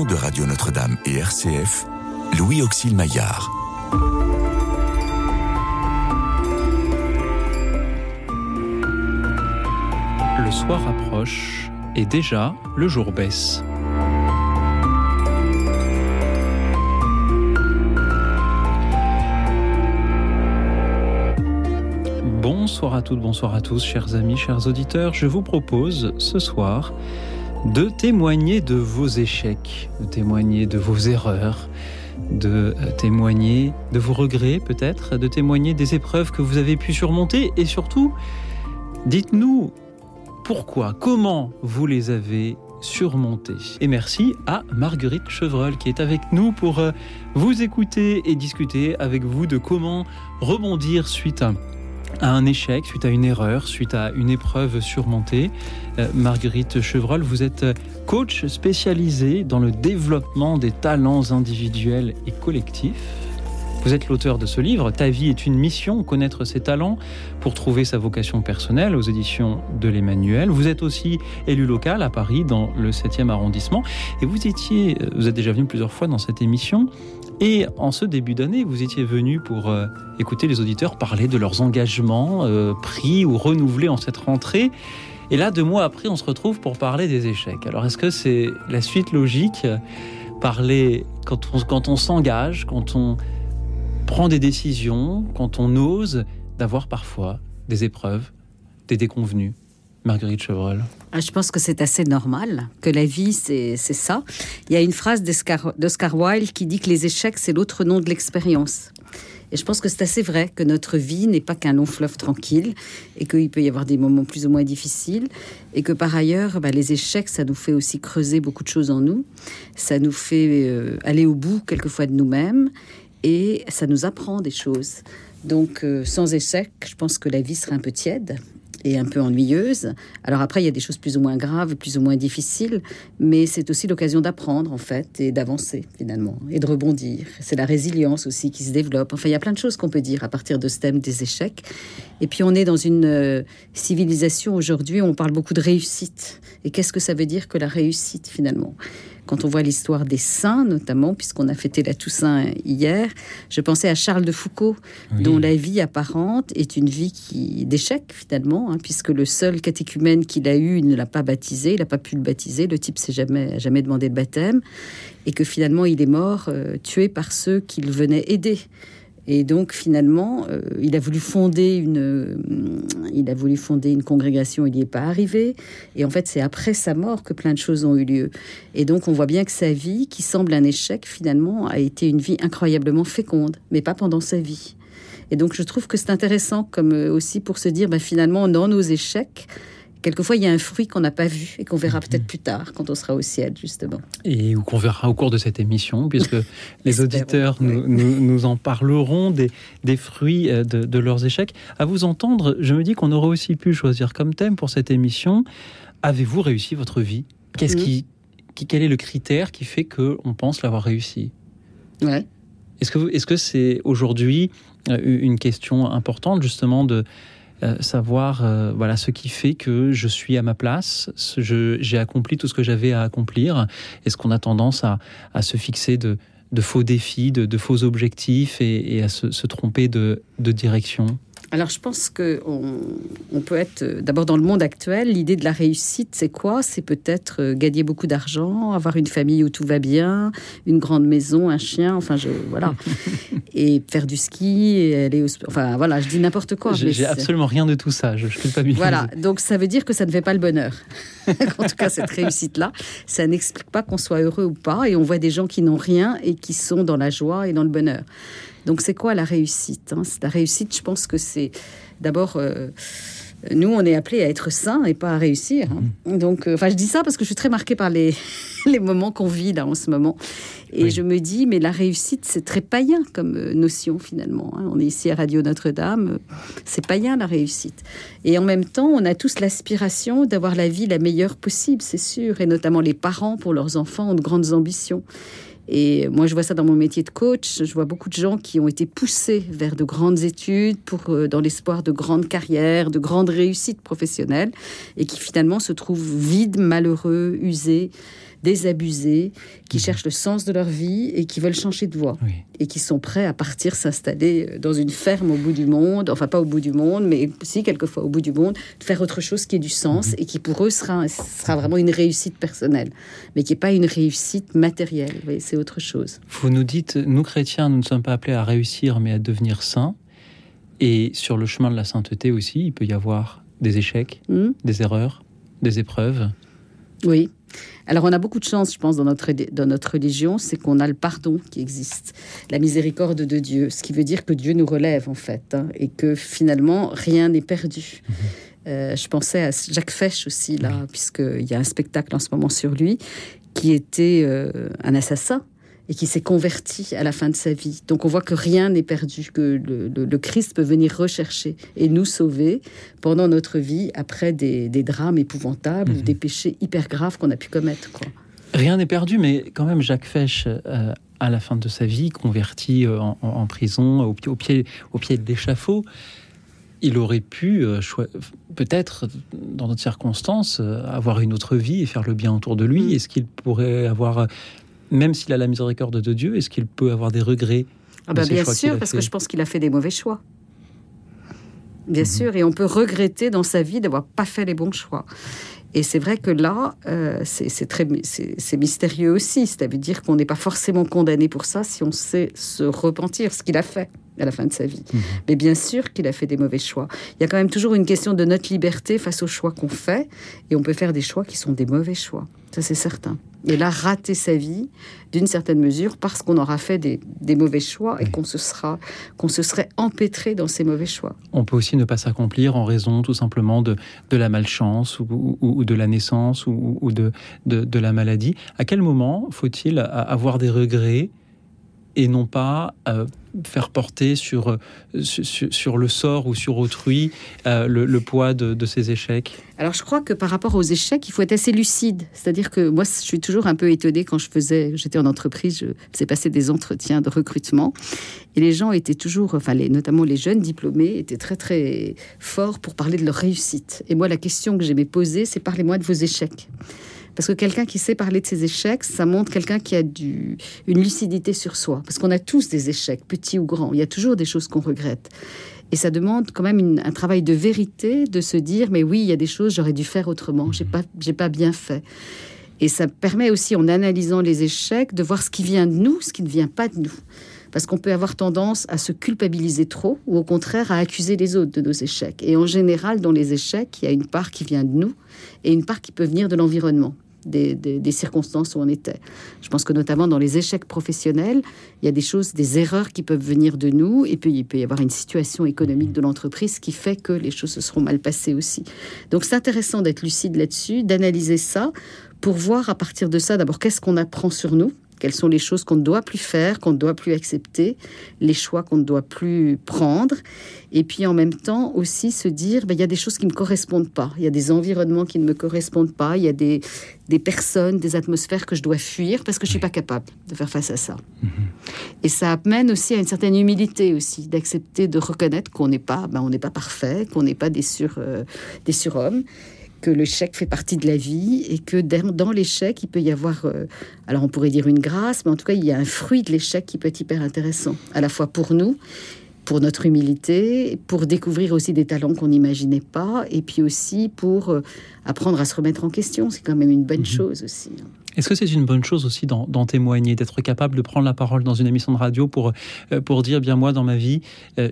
de Radio Notre-Dame et RCF, Louis Auxil Maillard. Le soir approche et déjà le jour baisse. Bonsoir à toutes, bonsoir à tous, chers amis, chers auditeurs. Je vous propose ce soir de témoigner de vos échecs, de témoigner de vos erreurs, de euh, témoigner de vos regrets peut-être, de témoigner des épreuves que vous avez pu surmonter et surtout, dites-nous pourquoi, comment vous les avez surmontées. Et merci à Marguerite Chevreul qui est avec nous pour euh, vous écouter et discuter avec vous de comment rebondir suite à à un échec, suite à une erreur, suite à une épreuve surmontée. Euh, Marguerite Chevreul, vous êtes coach spécialisé dans le développement des talents individuels et collectifs. Vous êtes l'auteur de ce livre, Ta vie est une mission, connaître ses talents pour trouver sa vocation personnelle aux éditions de l'Emmanuel. Vous êtes aussi élu local à Paris dans le 7e arrondissement et vous étiez, vous êtes déjà venu plusieurs fois dans cette émission et en ce début d'année, vous étiez venu pour euh, écouter les auditeurs parler de leurs engagements euh, pris ou renouvelés en cette rentrée. Et là, deux mois après, on se retrouve pour parler des échecs. Alors, est-ce que c'est la suite logique Parler quand on, quand on s'engage, quand on prend des décisions, quand on ose, d'avoir parfois des épreuves, des déconvenus. Marguerite Chevreul. Ah, je pense que c'est assez normal, que la vie, c'est ça. Il y a une phrase d'Oscar Wilde qui dit que les échecs, c'est l'autre nom de l'expérience. Et je pense que c'est assez vrai que notre vie n'est pas qu'un long fleuve tranquille et qu'il peut y avoir des moments plus ou moins difficiles et que par ailleurs, bah, les échecs, ça nous fait aussi creuser beaucoup de choses en nous. Ça nous fait euh, aller au bout quelquefois de nous-mêmes et ça nous apprend des choses. Donc euh, sans échec, je pense que la vie serait un peu tiède et un peu ennuyeuse. Alors après, il y a des choses plus ou moins graves, plus ou moins difficiles, mais c'est aussi l'occasion d'apprendre en fait et d'avancer finalement et de rebondir. C'est la résilience aussi qui se développe. Enfin, il y a plein de choses qu'on peut dire à partir de ce thème des échecs. Et puis on est dans une euh, civilisation aujourd'hui où on parle beaucoup de réussite. Et qu'est-ce que ça veut dire que la réussite finalement? Quand on voit l'histoire des saints, notamment, puisqu'on a fêté la Toussaint hier, je pensais à Charles de Foucault, dont la vie apparente est une vie qui d'échec finalement, hein, puisque le seul catéchumène qu'il a eu, il ne l'a pas baptisé, il n'a pas pu le baptiser, le type s'est jamais, jamais demandé de baptême, et que finalement il est mort euh, tué par ceux qu'il venait aider. Et donc finalement, euh, il a voulu fonder une, euh, il a voulu fonder une congrégation, il n'y est pas arrivé. Et en fait, c'est après sa mort que plein de choses ont eu lieu. Et donc, on voit bien que sa vie, qui semble un échec, finalement, a été une vie incroyablement féconde, mais pas pendant sa vie. Et donc, je trouve que c'est intéressant, comme euh, aussi pour se dire, bah, finalement, dans nos échecs, quelquefois, il y a un fruit qu'on n'a pas vu et qu'on verra peut-être plus tard, quand on sera au ciel, justement. Et qu'on verra au cours de cette émission, puisque les auditeurs nous, en parleront des, des fruits euh, de, leurs échecs. À vous entendre, je me dis qu'on aurait aussi pu choisir comme thème pour cette émission Avez-vous réussi votre vie? Qu'est-ce mhm. qui, qui, Quel est le critère qui fait qu'on pense l'avoir réussi? Ouais. Est-ce que est-ce que c'est aujourd'hui euh, une question importante justement de euh, savoir euh, voilà ce qui fait que je suis à ma place, j'ai accompli tout ce que j'avais à accomplir. Est-ce qu'on a tendance à, se fixer de, faux défis, de, faux objectifs et, à se, tromper de direction? Alors je pense qu'on on peut être euh, d'abord dans le monde actuel, l'idée de la réussite, c'est quoi? C'est peut-être euh, gagner beaucoup d'argent, avoir une famille où tout va bien, une grande maison, un chien, enfin je voilà, et faire du ski, et aller au enfin voilà, je dis n'importe quoi. J'ai absolument rien de tout ça, je, je pas Voilà, donc ça veut dire que ça ne fait pas le bonheur. en tout cas, cette réussite-là, ça n'explique pas qu'on soit heureux ou pas, et on voit des gens qui n'ont rien et qui sont dans la joie et dans le bonheur. Donc c'est quoi la réussite hein? La réussite, je pense que c'est d'abord... Euh, nous, on est appelés à être sains et pas à réussir. Hein. Mm-hmm. Donc, euh, enfin, je dis ça parce que je suis très marquée par les, les moments qu'on vit là en ce moment. Et je me dis, mais la réussite, c'est très païen comme euh, notion finalement. Hein. On est ici à Radio Notre-Dame, c'est païen la réussite. Et en même temps, on a tous l'aspiration d'avoir la vie la meilleure possible, c'est sûr. Et notamment les parents pour leurs enfants ont de grandes ambitions. Et moi, je vois ça dans mon métier de coach. Je vois beaucoup de gens qui ont été poussés vers de grandes études pour, euh, dans l'espoir de grandes carrières, de grandes réussites professionnelles, et qui finalement se trouvent vides, malheureux, usés désabusés, qui mhm. cherchent le sens de leur vie et qui veulent changer de voie. Et qui sont prêts à partir s'installer euh, dans une ferme au bout du monde, enfin pas au bout du monde, mais si quelquefois au bout du monde, faire autre chose qui ait du sens mhm. et qui pour eux sera, sera vraiment une réussite personnelle, mais qui n'est pas une réussite matérielle. C'est autre chose. Vous nous dites, nous chrétiens, nous ne sommes pas appelés à réussir, mais à devenir saints. Et sur le chemin de la sainteté aussi, il peut y avoir des échecs, hmm. des erreurs, des épreuves. Oui. Alors on a beaucoup de chance, je pense, dans notre, dans notre religion, c'est qu'on a le pardon qui existe, la miséricorde de Dieu, ce qui veut dire que Dieu nous relève en fait, hein, et que finalement rien n'est perdu. Mhm. Euh, je pensais à Jacques Fesch aussi, là, puisqu'il y a un spectacle en ce moment sur lui, qui était euh, un assassin et qui s'est converti à la fin de sa vie. Donc on voit que rien n'est perdu, que le, Christ peut venir rechercher et nous sauver pendant notre vie après des, drames épouvantables ou mhm. des péchés hyper graves qu'on a pu commettre. Quoi. Rien n'est perdu, mais quand même Jacques Fesch, euh, à la fin de sa vie, converti euh, en, prison, au, au, pied, au pied de l'échafaud, il aurait pu, euh, peut-être, dans d'autres circonstances, avoir une autre vie et faire le bien autour de lui. Mm. Est-ce qu'il pourrait avoir même s'il a la miséricorde de Dieu, est-ce qu'il peut avoir des regrets ah bah Bien sûr, parce que je pense qu'il a fait des mauvais choix. Bien mhm. sûr, et on peut regretter dans sa vie d'avoir pas fait les bons choix. Et c'est vrai que là, euh, c'est très, c'est mystérieux aussi. C'est-à-dire qu'on n'est pas forcément condamné pour ça si on sait se repentir, ce qu'il a fait à la fin de sa vie. Mhm. Mais bien sûr qu'il a fait des mauvais choix. Il y a quand même toujours une question de notre liberté face aux choix qu'on fait, et on peut faire des choix qui sont des mauvais choix. Ça, c'est certain. Et là, rater sa vie, d'une certaine mesure, parce qu'on aura fait des, mauvais choix et qu'on se, sera, qu'on se serait empêtré dans ces mauvais choix. On peut aussi ne pas s'accomplir en raison tout simplement de, de la malchance ou, de la naissance ou, de, de, de la maladie. À quel moment faut-il avoir des regrets et non pas euh, faire porter sur, euh, sur, le sort ou sur autrui euh, le, poids de, de, ces échecs Alors je crois que par rapport aux échecs, il faut être assez lucide. C'est-à-dire que moi, je suis toujours un peu étonnée quand je faisais, j'étais en entreprise, je faisais passer des entretiens de recrutement et les gens étaient toujours, enfin les, notamment les jeunes diplômés, étaient très très forts pour parler de leur réussite. Et moi, la question que j'aimais poser, c'est parlez-moi de vos échecs. Parce que quelqu'un qui sait parler de ses échecs, ça montre quelqu'un qui a du, une lucidité sur soi. Parce qu'on a tous des échecs, petits ou grands. Il y a toujours des choses qu'on regrette. Et ça demande quand même un travail de vérité, de se dire, mais oui, il y a des choses, j'aurais dû faire autrement, j'ai pas, pas bien fait. Et ça permet aussi, en analysant les échecs, de voir ce qui vient de nous, ce qui ne vient pas de nous. Parce qu'on peut avoir tendance à se culpabiliser trop, ou au contraire à accuser les autres de nos échecs. Et en général, dans les échecs, il y a une part qui vient de nous et une part qui peut venir de l'environnement des, circonstances où on était. Je pense que notamment dans les échecs professionnels, il y a des choses, des erreurs qui peuvent venir de nous, et puis il peut y avoir une situation économique de l'entreprise qui fait que les choses se seront mal passées aussi. Donc c'est intéressant d'être lucide là-dessus, d'analyser ça, pour voir à partir de ça d'abord qu'est-ce qu'on apprend sur nous, quelles sont les choses qu'on ne doit plus faire, qu'on ne doit plus accepter, les choix qu'on ne doit plus prendre. Et puis en même temps aussi se dire, ben, il y a des choses qui ne me correspondent pas, il y a des environnements qui ne me correspondent pas, il y a des, des personnes, des atmosphères que je dois fuir parce que je ne suis pas capable de faire face à ça. Mm-hmm. Et ça amène aussi à une certaine humilité aussi, d'accepter de reconnaître qu'on n'est pas, ben, on n'est pas parfait, qu'on n'est pas des, sur, euh, des surhommes que l'échec fait partie de la vie et que dans l'échec, il peut y avoir, euh, alors on pourrait dire une grâce, mais en tout cas, il y a un fruit de l'échec qui peut être hyper intéressant, à la fois pour nous, pour notre humilité, pour découvrir aussi des talents qu'on n'imaginait pas, et puis aussi pour euh, apprendre à se remettre en question. C'est quand même une bonne mhm. chose aussi. Hein. Est-ce que c'est une bonne chose aussi d'en témoigner, d'être capable de prendre la parole dans une émission de radio pour, euh, pour dire, bien moi, dans ma vie,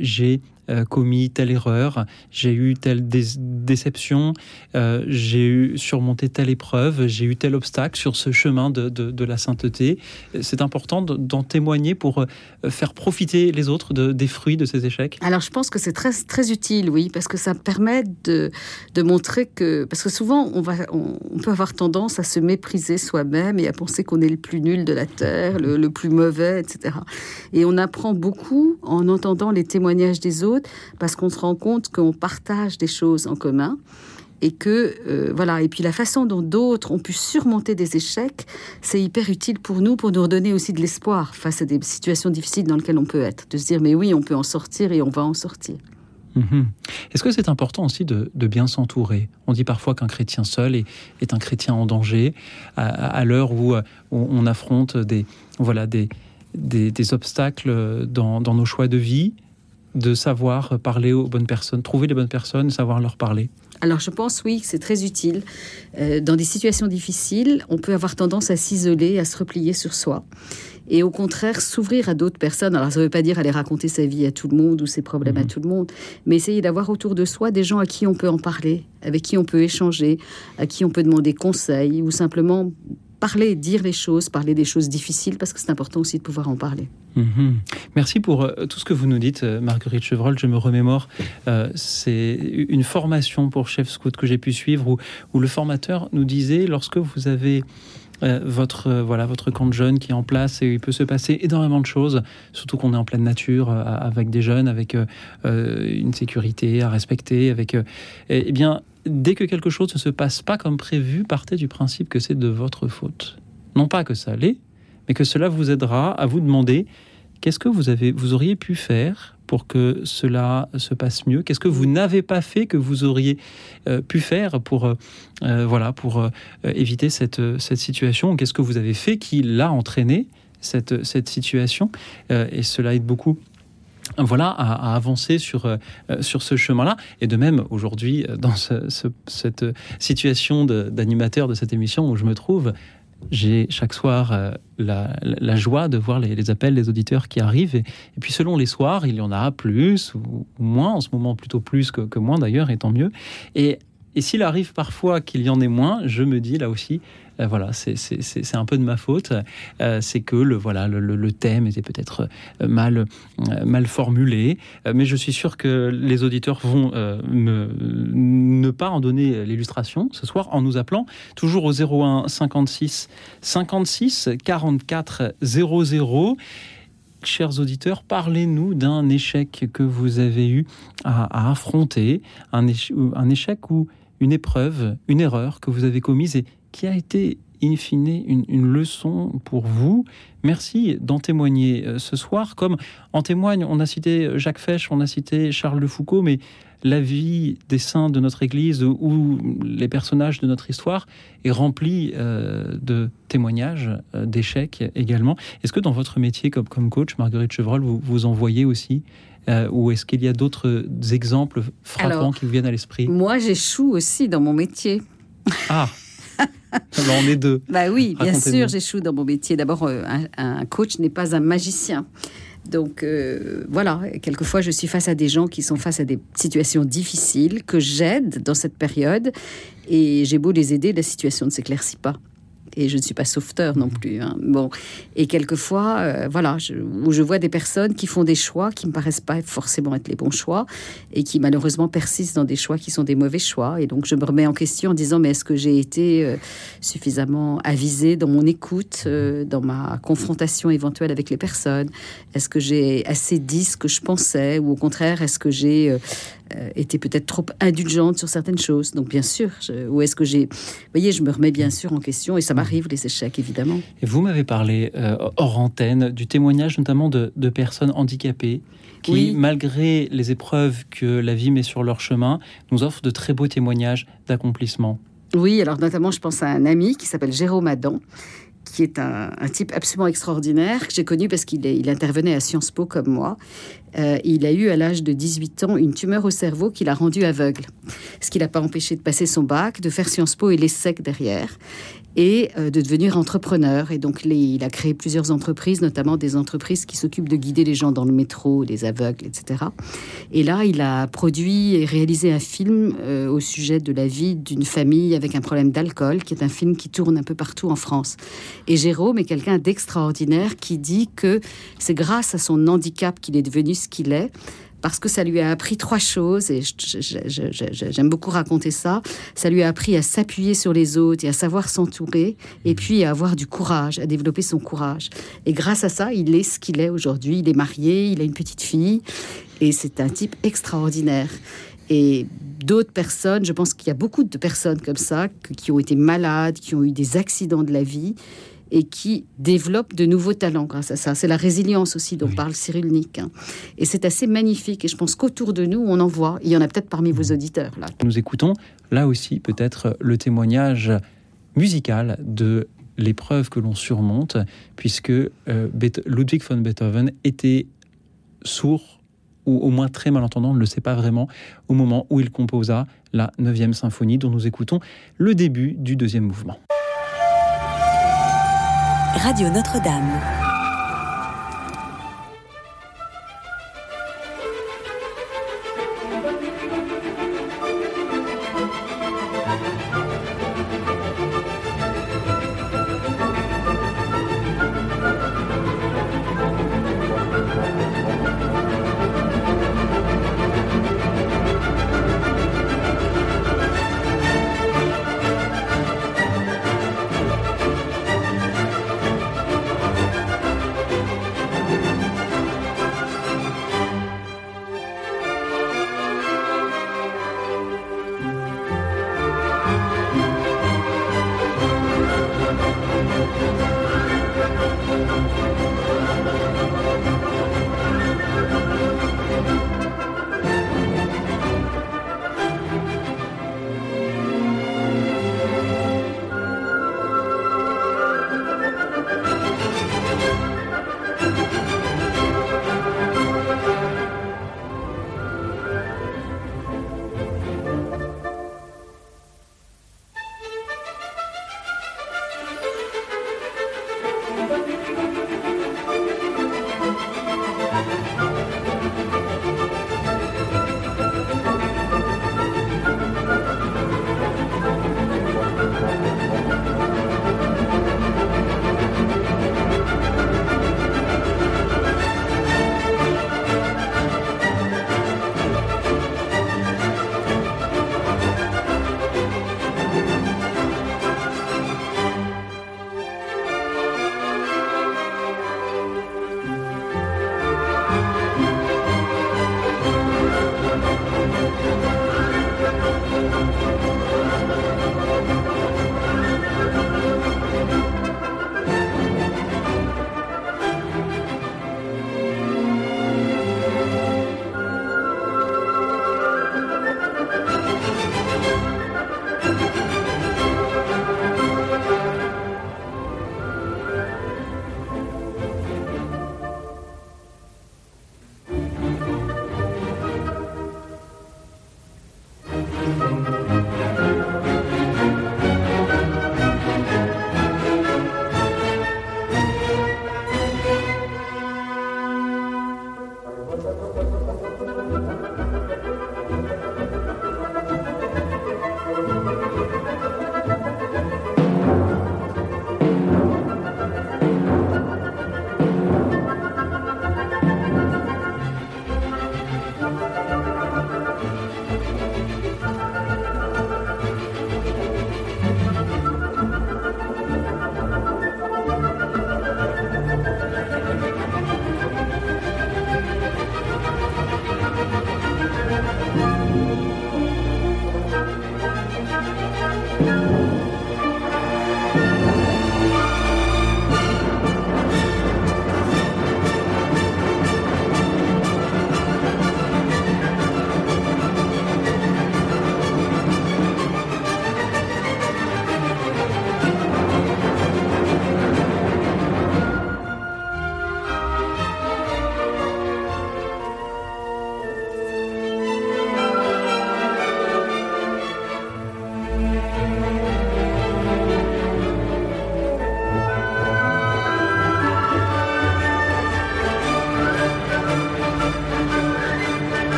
j'ai euh, commis telle erreur, j'ai eu telle déception, euh, j'ai eu surmonté telle épreuve, j'ai eu tel obstacle sur ce chemin de, de, la sainteté. C'est important d'en témoigner pour euh, faire profiter les autres de, des fruits de ces échecs. Alors je pense que c'est très, très utile, oui, parce que ça permet de, de montrer que... Parce que souvent, on, va, on, peut avoir tendance à se mépriser soi-même et à penser qu'on est le plus nul de la Terre, le, le plus mauvais, etc. Et on apprend beaucoup en entendant les témoignages des autres parce qu'on se rend compte qu'on partage des choses en commun et que euh, voilà et puis la façon dont d'autres ont pu surmonter des échecs c'est hyper utile pour nous pour nous redonner aussi de l'espoir face à des situations difficiles dans lesquelles on peut être de se dire mais oui on peut en sortir et on va en sortir. Mhm. Est-ce que c'est important aussi de, bien s'entourer? On dit parfois qu'un chrétien seul est, un chrétien en danger à, l'heure où, on affronte des, voilà, des, des, obstacles dans, nos choix de vie, de savoir parler aux bonnes personnes, trouver les bonnes personnes, savoir leur parler. Alors je pense oui c'est très utile. Euh, dans des situations difficiles, on peut avoir tendance à s'isoler, à se replier sur soi et au contraire s'ouvrir à d'autres personnes. Alors ça ne veut pas dire aller raconter sa vie à tout le monde ou ses problèmes à mhm. tout le monde, mais essayer d'avoir autour de soi des gens à qui on peut en parler, avec qui on peut échanger, à qui on peut demander conseil ou simplement parler, dire les choses, parler des choses difficiles, parce que c'est important aussi de pouvoir en parler. Mhm. Merci pour euh, tout ce que vous nous dites, euh, Marguerite Chevreul. Je me remémore, euh, c'est une formation pour chef scout que j'ai pu suivre où, où, le formateur nous disait, lorsque vous avez votre voilà votre camp de jeunes qui est en place et il peut se passer énormément de choses, surtout qu'on est en pleine nature avec des jeunes, avec une sécurité à respecter, avec eh bien dès que quelque chose ne se passe pas comme prévu, partez du principe que c'est de votre faute. Non pas que ça l'est, mais que cela vous aidera à vous demander qu'est-ce que vous avez vous auriez pu faire pour que cela se passe mieux? Qu'est-ce que vous n'avez pas fait que vous auriez euh, pu faire pour, euh, euh, voilà, pour éviter cette, cette situation? Qu'est-ce que vous avez fait qui l'a entraîné, cette, cette situation? Et cela aide beaucoup voilà, à, avancer sur, sur ce chemin-là. Et de même, aujourd'hui, dans cette situation d'animateur de, cette émission où je me trouve, j'ai chaque soir euh, la, joie de voir les, appels des auditeurs qui arrivent. Et, puis selon les soirs, il y en a plus ou, moins, en ce moment plutôt plus que, moins d'ailleurs, et tant mieux. Et et s'il arrive parfois qu'il y en ait moins, je me dis là aussi, voilà, c'est un peu de ma faute. Euh, c'est que le, voilà, le, thème était peut-être euh, mal, mal formulé. mais je suis sûr que les auditeurs vont ne pas en donner l'illustration ce soir en nous appelant toujours au 01 56 56 44 00 chers auditeurs, parlez-nous d'un échec que vous avez eu à, affronter, un, un, échec ou une épreuve, une erreur que vous avez commise qui a été in fine une, leçon pour vous. Merci d'en témoigner euh, ce soir. Comme en témoigne, on a cité Jacques Fesch, on a cité Charles de Foucault, mais la vie des saints de notre Église ou les personnages de notre histoire est remplie euh, de témoignages, euh, d'échecs également. Est-ce que dans votre métier comme, comme coach, Marguerite Chevreul, vous, vous en voyez aussi euh, ou est-ce qu'il y a d'autres exemples frappants qui vous viennent à l'esprit? Moi, j'échoue aussi dans mon métier. Ah on est deux. Bah oui, bien sûr, j'échoue dans mon métier. D'abord, euh, un, coach n'est pas un magicien. Donc euh, voilà, quelquefois je suis face à des gens qui sont face à des situations difficiles que j'aide dans cette période et j'ai beau les aider, la situation ne s'éclaircit pas et je ne suis pas sauveteur non plus. Hein. Bon, et quelquefois, euh, voilà, je, où je vois des personnes qui font des choix qui me paraissent pas forcément être les bons choix et qui malheureusement persistent dans des choix qui sont des mauvais choix. Et donc je me remets en question en disant mais est-ce que j'ai été euh, suffisamment avisé dans mon écoute, euh, dans ma confrontation éventuelle avec les personnes? Est-ce que j'ai assez dit ce que je pensais ou au contraire est-ce que j'ai euh, était peut-être trop indulgente sur certaines choses. Donc bien sûr, où est-ce que j'ai... Vous voyez, je me remets bien sûr en question et ça m'arrive les échecs, évidemment. Et vous m'avez parlé euh, hors antenne du témoignage notamment de, personnes handicapées qui, malgré les épreuves que la vie met sur leur chemin, nous offrent de très beaux témoignages d'accomplissement. Oui, alors notamment, je pense à un ami qui s'appelle Jérôme Adam, qui est un, type absolument extraordinaire, que j'ai connu parce qu'il il intervenait à Sciences Po comme moi. Euh, il a eu à l'âge de 18 ans une tumeur au cerveau qui l'a rendu aveugle. Ce qui l'a pas empêché de passer son bac, de faire Sciences Po et l'ESSEC derrière et euh, de devenir entrepreneur. Et donc, il a créé plusieurs entreprises, notamment des entreprises qui s'occupent de guider les gens dans le métro, les aveugles, etc. Et là, il a produit et réalisé un film euh, au sujet de la vie d'une famille avec un problème d'alcool, qui est un film qui tourne un peu partout en France. Et Jérôme est quelqu'un d'extraordinaire qui dit que c'est grâce à son handicap qu'il est devenu ce qu'il est parce que ça lui a appris trois choses, et j'aime beaucoup raconter ça. Ça lui a appris à s'appuyer sur les autres et à savoir s'entourer, et puis à avoir du courage, à développer son courage. Et grâce à ça, il est ce qu'il est aujourd'hui. Il est marié, il a une petite fille, et c'est un type extraordinaire. Et d'autres personnes, je pense qu'il y a beaucoup de personnes comme ça qui ont été malades, qui ont eu des accidents de la vie et qui développe de nouveaux talents grâce à ça. C'est la résilience aussi dont parle Cyril Nick. Hein. Et c'est assez magnifique. Et je pense qu'autour de nous, on en voit. Il y en a peut-être parmi vos auditeurs. Là. Nous écoutons là aussi peut-être le témoignage musical de l'épreuve que l'on surmonte, puisque euh, Ludwig von Beethoven était sourd ou au moins très malentendant, on ne le sait pas vraiment, au moment où il composa la 9e symphonie dont nous écoutons le début du deuxième mouvement. Radio Notre-Dame.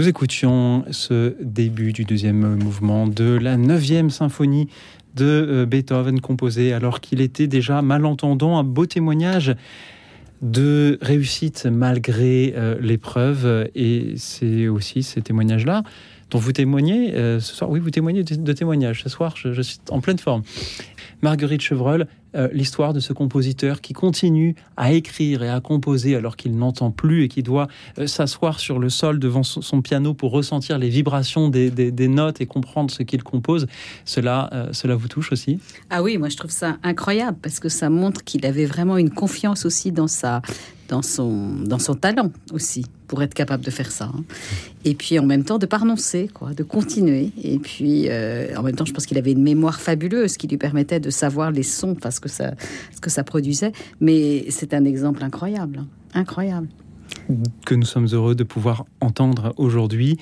Nous écoutions ce début du deuxième mouvement de la neuvième symphonie de euh, Beethoven composée alors qu'il était déjà malentendant, un beau témoignage de réussite malgré euh, l'épreuve et c'est aussi ces témoignages-là dont vous témoignez euh, ce soir. Oui, vous témoignez de, témoignages ce soir, je, suis en pleine forme. Marguerite Chevreul, l'histoire de ce compositeur qui continue à écrire et à composer alors qu'il n'entend plus et qui doit euh, s'asseoir sur le sol devant son, piano pour ressentir les vibrations des, notes et comprendre ce qu'il compose. Cela, euh, cela vous touche aussi? Ah oui, moi je trouve ça incroyable parce que ça montre qu'il avait vraiment une confiance aussi dans sa, dans son, dans son talent aussi, pour être capable de faire ça. Hein. Et puis en même temps de pas renoncer, quoi, de continuer. Et puis euh, en même temps, je pense qu'il avait une mémoire fabuleuse qui lui permettait de savoir les sons, parce que ça, ce que ça produisait. Mais c'est un exemple incroyable, hein. incroyable que nous sommes heureux de pouvoir entendre aujourd'hui.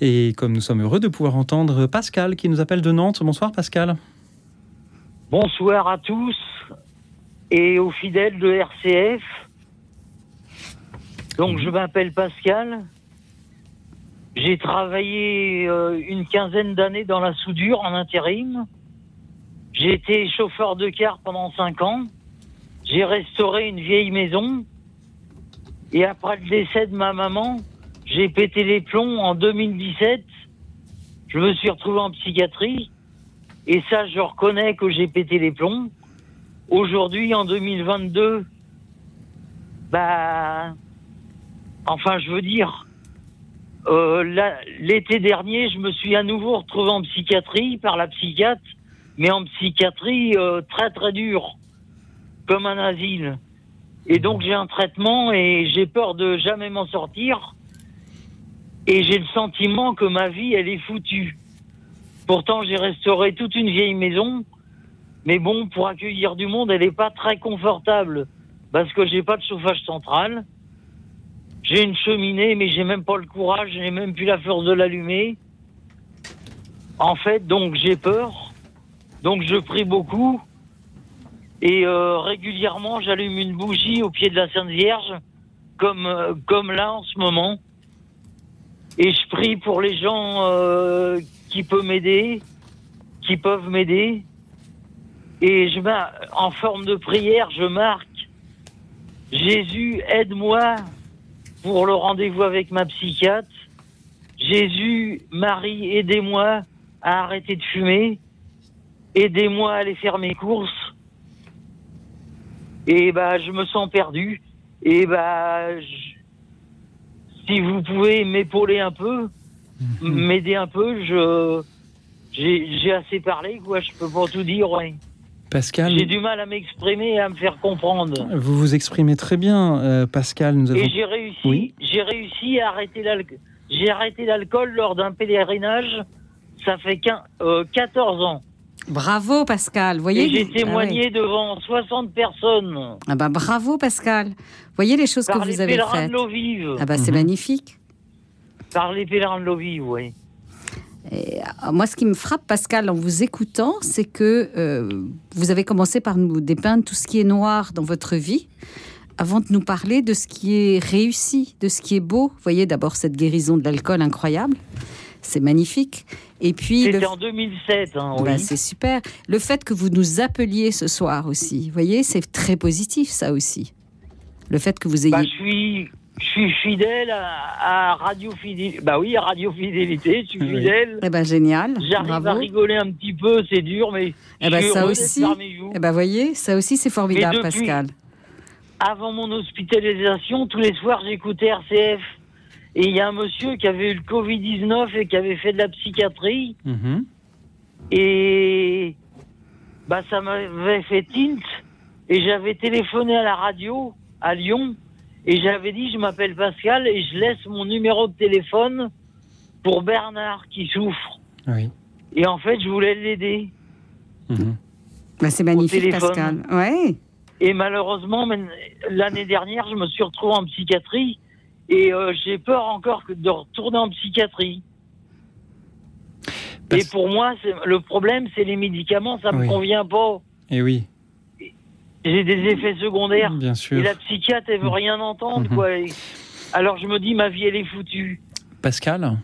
Et comme nous sommes heureux de pouvoir entendre Pascal qui nous appelle de Nantes. Bonsoir Pascal. Bonsoir à tous et aux fidèles de RCF. Donc je m'appelle Pascal. J'ai travaillé euh, une quinzaine d'années dans la soudure en intérim. J'ai été chauffeur de car pendant cinq ans. J'ai restauré une vieille maison. Et après le décès de ma maman, j'ai pété les plombs en 2017. Je me suis retrouvé en psychiatrie. Et ça, je reconnais que j'ai pété les plombs. Aujourd'hui, en 2022, bah, Enfin, je veux dire, euh, l'été dernier, je me suis à nouveau retrouvé en psychiatrie par la psychiatre, mais en psychiatrie euh, très très dure, comme un asile. Et donc j'ai un traitement et j'ai peur de jamais m'en sortir. Et j'ai le sentiment que ma vie, elle est foutue. Pourtant, j'ai restauré toute une vieille maison, mais bon, pour accueillir du monde, elle n'est pas très confortable parce que j'ai pas de chauffage central. J'ai une cheminée, mais j'ai même pas le courage, j'ai même plus la force de l'allumer. En fait, donc j'ai peur. Donc je prie beaucoup. Et euh, régulièrement, j'allume une bougie au pied de la Sainte Vierge, comme, euh, comme là en ce moment. Et je prie pour les gens euh, qui peuvent m'aider, qui peuvent m'aider. Et je en forme de prière, je marque Jésus, aide-moi pour le rendez-vous avec ma psychiatre. Jésus, Marie, aidez-moi à arrêter de fumer. Aidez-moi à aller faire mes courses. Et bah, je me sens perdu. Et bah, si vous pouvez m'épauler un peu, mhm. m'aider un peu, je j'ai assez parlé, quoi. Je peux pas tout dire, ouais. Pascal. J'ai du mal à m'exprimer et à me faire comprendre. Vous vous exprimez très bien, euh, Pascal. Nous avons... Et j'ai réussi, j'ai réussi à arrêter l'alcool. J'ai arrêté l'alcool lors d'un pèlerinage. Ça fait 15, 14 euh, ans. Bravo Pascal, voyez. J'ai ah témoigné devant 60 personnes. Ah bah bravo Pascal. Voyez les choses que vous avez faites. De l'eau vive. Ah bah c'est mhm. magnifique. Par les pèlerins de l'eau vive, oui. Et euh, moi, ce qui me frappe, Pascal, en vous écoutant, c'est que euh, vous avez commencé par nous dépeindre tout ce qui est noir dans votre vie, avant de nous parler de ce qui est réussi, de ce qui est beau. Vous voyez, d'abord cette guérison de l'alcool incroyable, c'est magnifique. Et puis c'était en 2007, hein, bah, c'est super. Le fait que vous nous appeliez ce soir aussi, vous voyez, c'est très positif, ça aussi. Le fait que vous ayez. Bah, je suis je suis fidèle à, Radio Fidélité. Bah oui, à Radio Fidélité, je suis fidèle. Eh ben génial. J'arrive à rigoler un petit peu, c'est dur, mais eh ben, ça aussi. Eh ben voyez, ça aussi c'est formidable, Pascal. Avant mon hospitalisation, tous les soirs j'écoutais RCF. Et il y a un monsieur qui avait eu le Covid-19 et qui avait fait de la psychiatrie. Mhm. Et bah ça m'avait fait tilt. Et j'avais téléphoné à la radio à Lyon et j'avais dit, je m'appelle Pascal et je laisse mon numéro de téléphone pour Bernard qui souffre. Oui. Et en fait, je voulais l'aider. Mhm. Bah, c'est magnifique, Pascal. Ouais. Et malheureusement, l'année dernière, je me suis retrouvé en psychiatrie et euh, j'ai peur encore de retourner en psychiatrie. Et pour moi, le problème, c'est les médicaments, ça ne me convient pas. Et oui j'ai des effets secondaires. Bien sûr. Et la psychiatre, elle veut mm. rien entendre, mm-hmm. quoi. alors je me dis, ma vie, elle est foutue. Pascal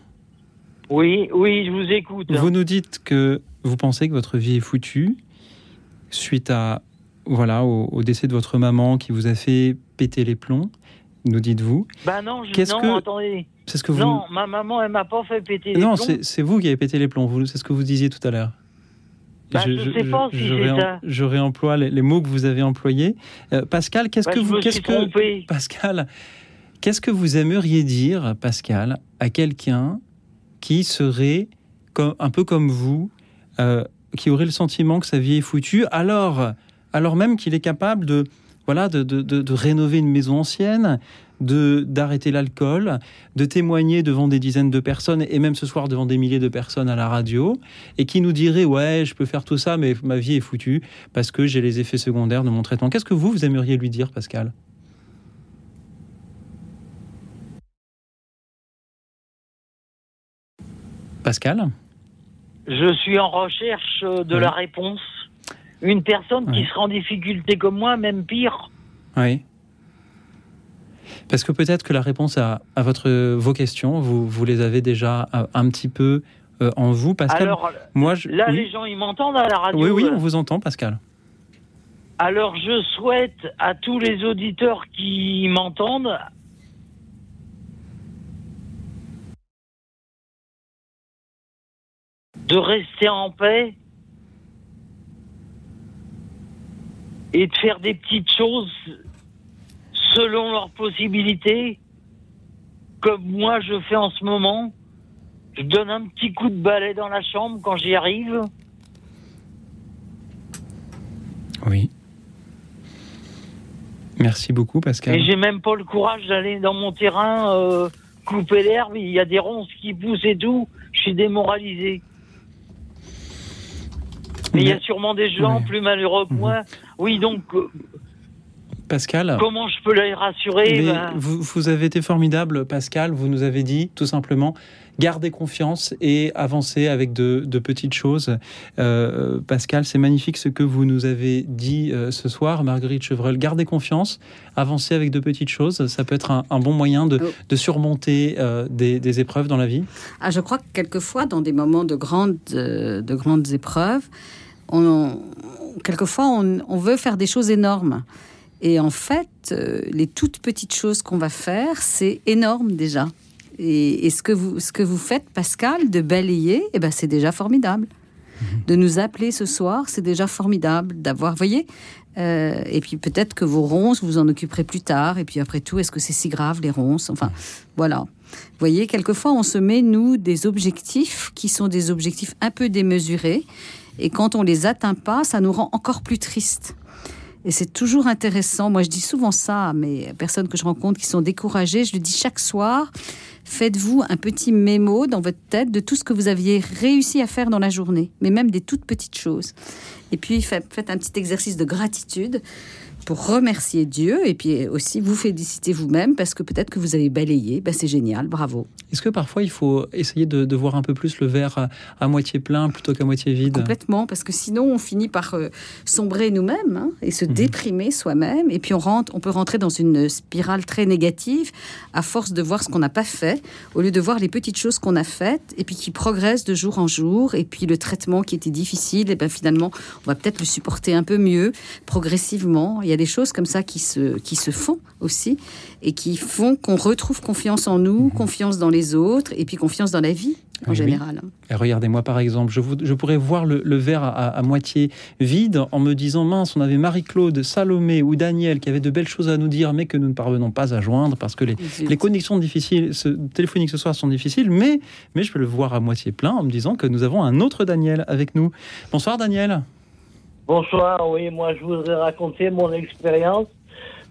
Oui, oui, je vous écoute. Vous nous dites que vous pensez que votre vie est foutue suite à voilà au, décès de votre maman qui vous a fait péter les plombs. Nous dites-vous Bah non, je, non, que, attendez. C'est ce que vous. Non, ma maman, elle m'a pas fait péter les plombs. Non, c'est vous qui avez pété les plombs. C'est ce que vous disiez tout à l'heure. Bah, je, ne sais pas si c'est ça. Je réemploie les, mots que vous avez employés. Euh, Pascal, qu'est-ce bah, que vous, qu'est-ce que Pascal, qu'est-ce que vous aimeriez dire, Pascal, à quelqu'un qui serait comme, un peu comme vous, euh, qui aurait le sentiment que sa vie est foutue, alors, alors même qu'il est capable de, voilà, de, de, de, rénover une maison ancienne, de d'arrêter l'alcool, de témoigner devant des dizaines de personnes et même ce soir devant des milliers de personnes à la radio, et qui nous dirait ouais, je peux faire tout ça, mais ma vie est foutue parce que j'ai les effets secondaires de mon traitement. Qu'est-ce que vous, vous aimeriez lui dire, Pascal? Pascal? Je suis en recherche de la réponse. Une personne qui sera en difficulté comme moi, même pire. Oui. Parce que peut-être que la réponse à, votre, vos questions, vous, vous les avez déjà un, petit peu euh, en vous, Pascal. Alors, moi, je, là, les gens, ils m'entendent à la radio. Oui, oui, on vous entend, Pascal. Alors, je souhaite à tous les auditeurs qui m'entendent de rester en paix et de faire des petites choses selon leurs possibilités, comme moi je fais en ce moment. Je donne un petit coup de balai dans la chambre quand j'y arrive. Oui. Merci beaucoup, Pascal. Et j'ai même pas le courage d'aller dans mon terrain euh, couper l'herbe. Il y a des ronces qui poussent et tout. Je suis démoralisé. Mais il y a sûrement des gens plus malheureux que mhm. moi. Oui, donc euh, Pascal. Comment je peux les rassurer ben vous, avez été formidable, Pascal. Vous nous avez dit tout simplement garder confiance et avancer avec de, petites choses. Euh, Pascal, c'est magnifique ce que vous nous avez dit euh, ce soir, Marguerite Chevreul. Garder confiance, avancer avec de petites choses, ça peut être un, bon moyen de, oh. surmonter euh, des, épreuves dans la vie. Ah, je crois que quelquefois, dans des moments de grandes, de grandes épreuves, on, quelquefois on, on veut faire des choses énormes. Et en fait, euh, les toutes petites choses qu'on va faire, c'est énorme déjà. Et, ce, que vous, ce que vous faites, Pascal, de balayer, eh ben, c'est déjà formidable. Mhm. De nous appeler ce soir, c'est déjà formidable d'avoir, voyez, euh, et puis peut-être que vos ronces, vous en occuperez plus tard. Et puis après tout, est-ce que c'est si grave les ronces? Enfin, voilà. Vous voyez, quelquefois, on se met, nous, des objectifs qui sont des objectifs un peu démesurés. Et quand on les atteint pas, ça nous rend encore plus tristes. Et c'est toujours intéressant. Moi, je dis souvent ça à mes personnes que je rencontre qui sont découragées. Je le dis chaque soir. Faites-vous un petit mémo dans votre tête de tout ce que vous aviez réussi à faire dans la journée, mais même des toutes petites choses. Et puis, faites un petit exercice de gratitude pour remercier Dieu et puis aussi vous féliciter vous-même parce que peut-être que vous avez balayé. Ben, c'est génial, bravo. Est-ce que parfois il faut essayer de, voir un peu plus le verre à, moitié plein plutôt qu'à moitié vide? Complètement, parce que sinon on finit par euh, sombrer nous-mêmes hein, et se mhm. déprimer soi-même. Et puis on, rentre, on peut rentrer dans une spirale très négative à force de voir ce qu'on n'a pas fait au lieu de voir les petites choses qu'on a faites et puis qui progressent de jour en jour. Et puis le traitement qui était difficile, et ben finalement on va peut-être le supporter un peu mieux progressivement. Y a des choses comme ça qui se, qui se font aussi et qui font qu'on retrouve confiance en nous, mhm. confiance dans les autres et puis confiance dans la vie en général. Regardez-moi par exemple, je, je pourrais voir le, verre à, moitié vide en me disant mince, on avait Marie-Claude, Salomé ou Daniel qui avaient de belles choses à nous dire, mais que nous ne parvenons pas à joindre parce que les, les connexions difficiles, ce, téléphoniques ce soir sont difficiles, mais, mais je peux le voir à moitié plein en me disant que nous avons un autre Daniel avec nous. Bonsoir Daniel. Bonsoir, oui, moi je voudrais raconter mon expérience,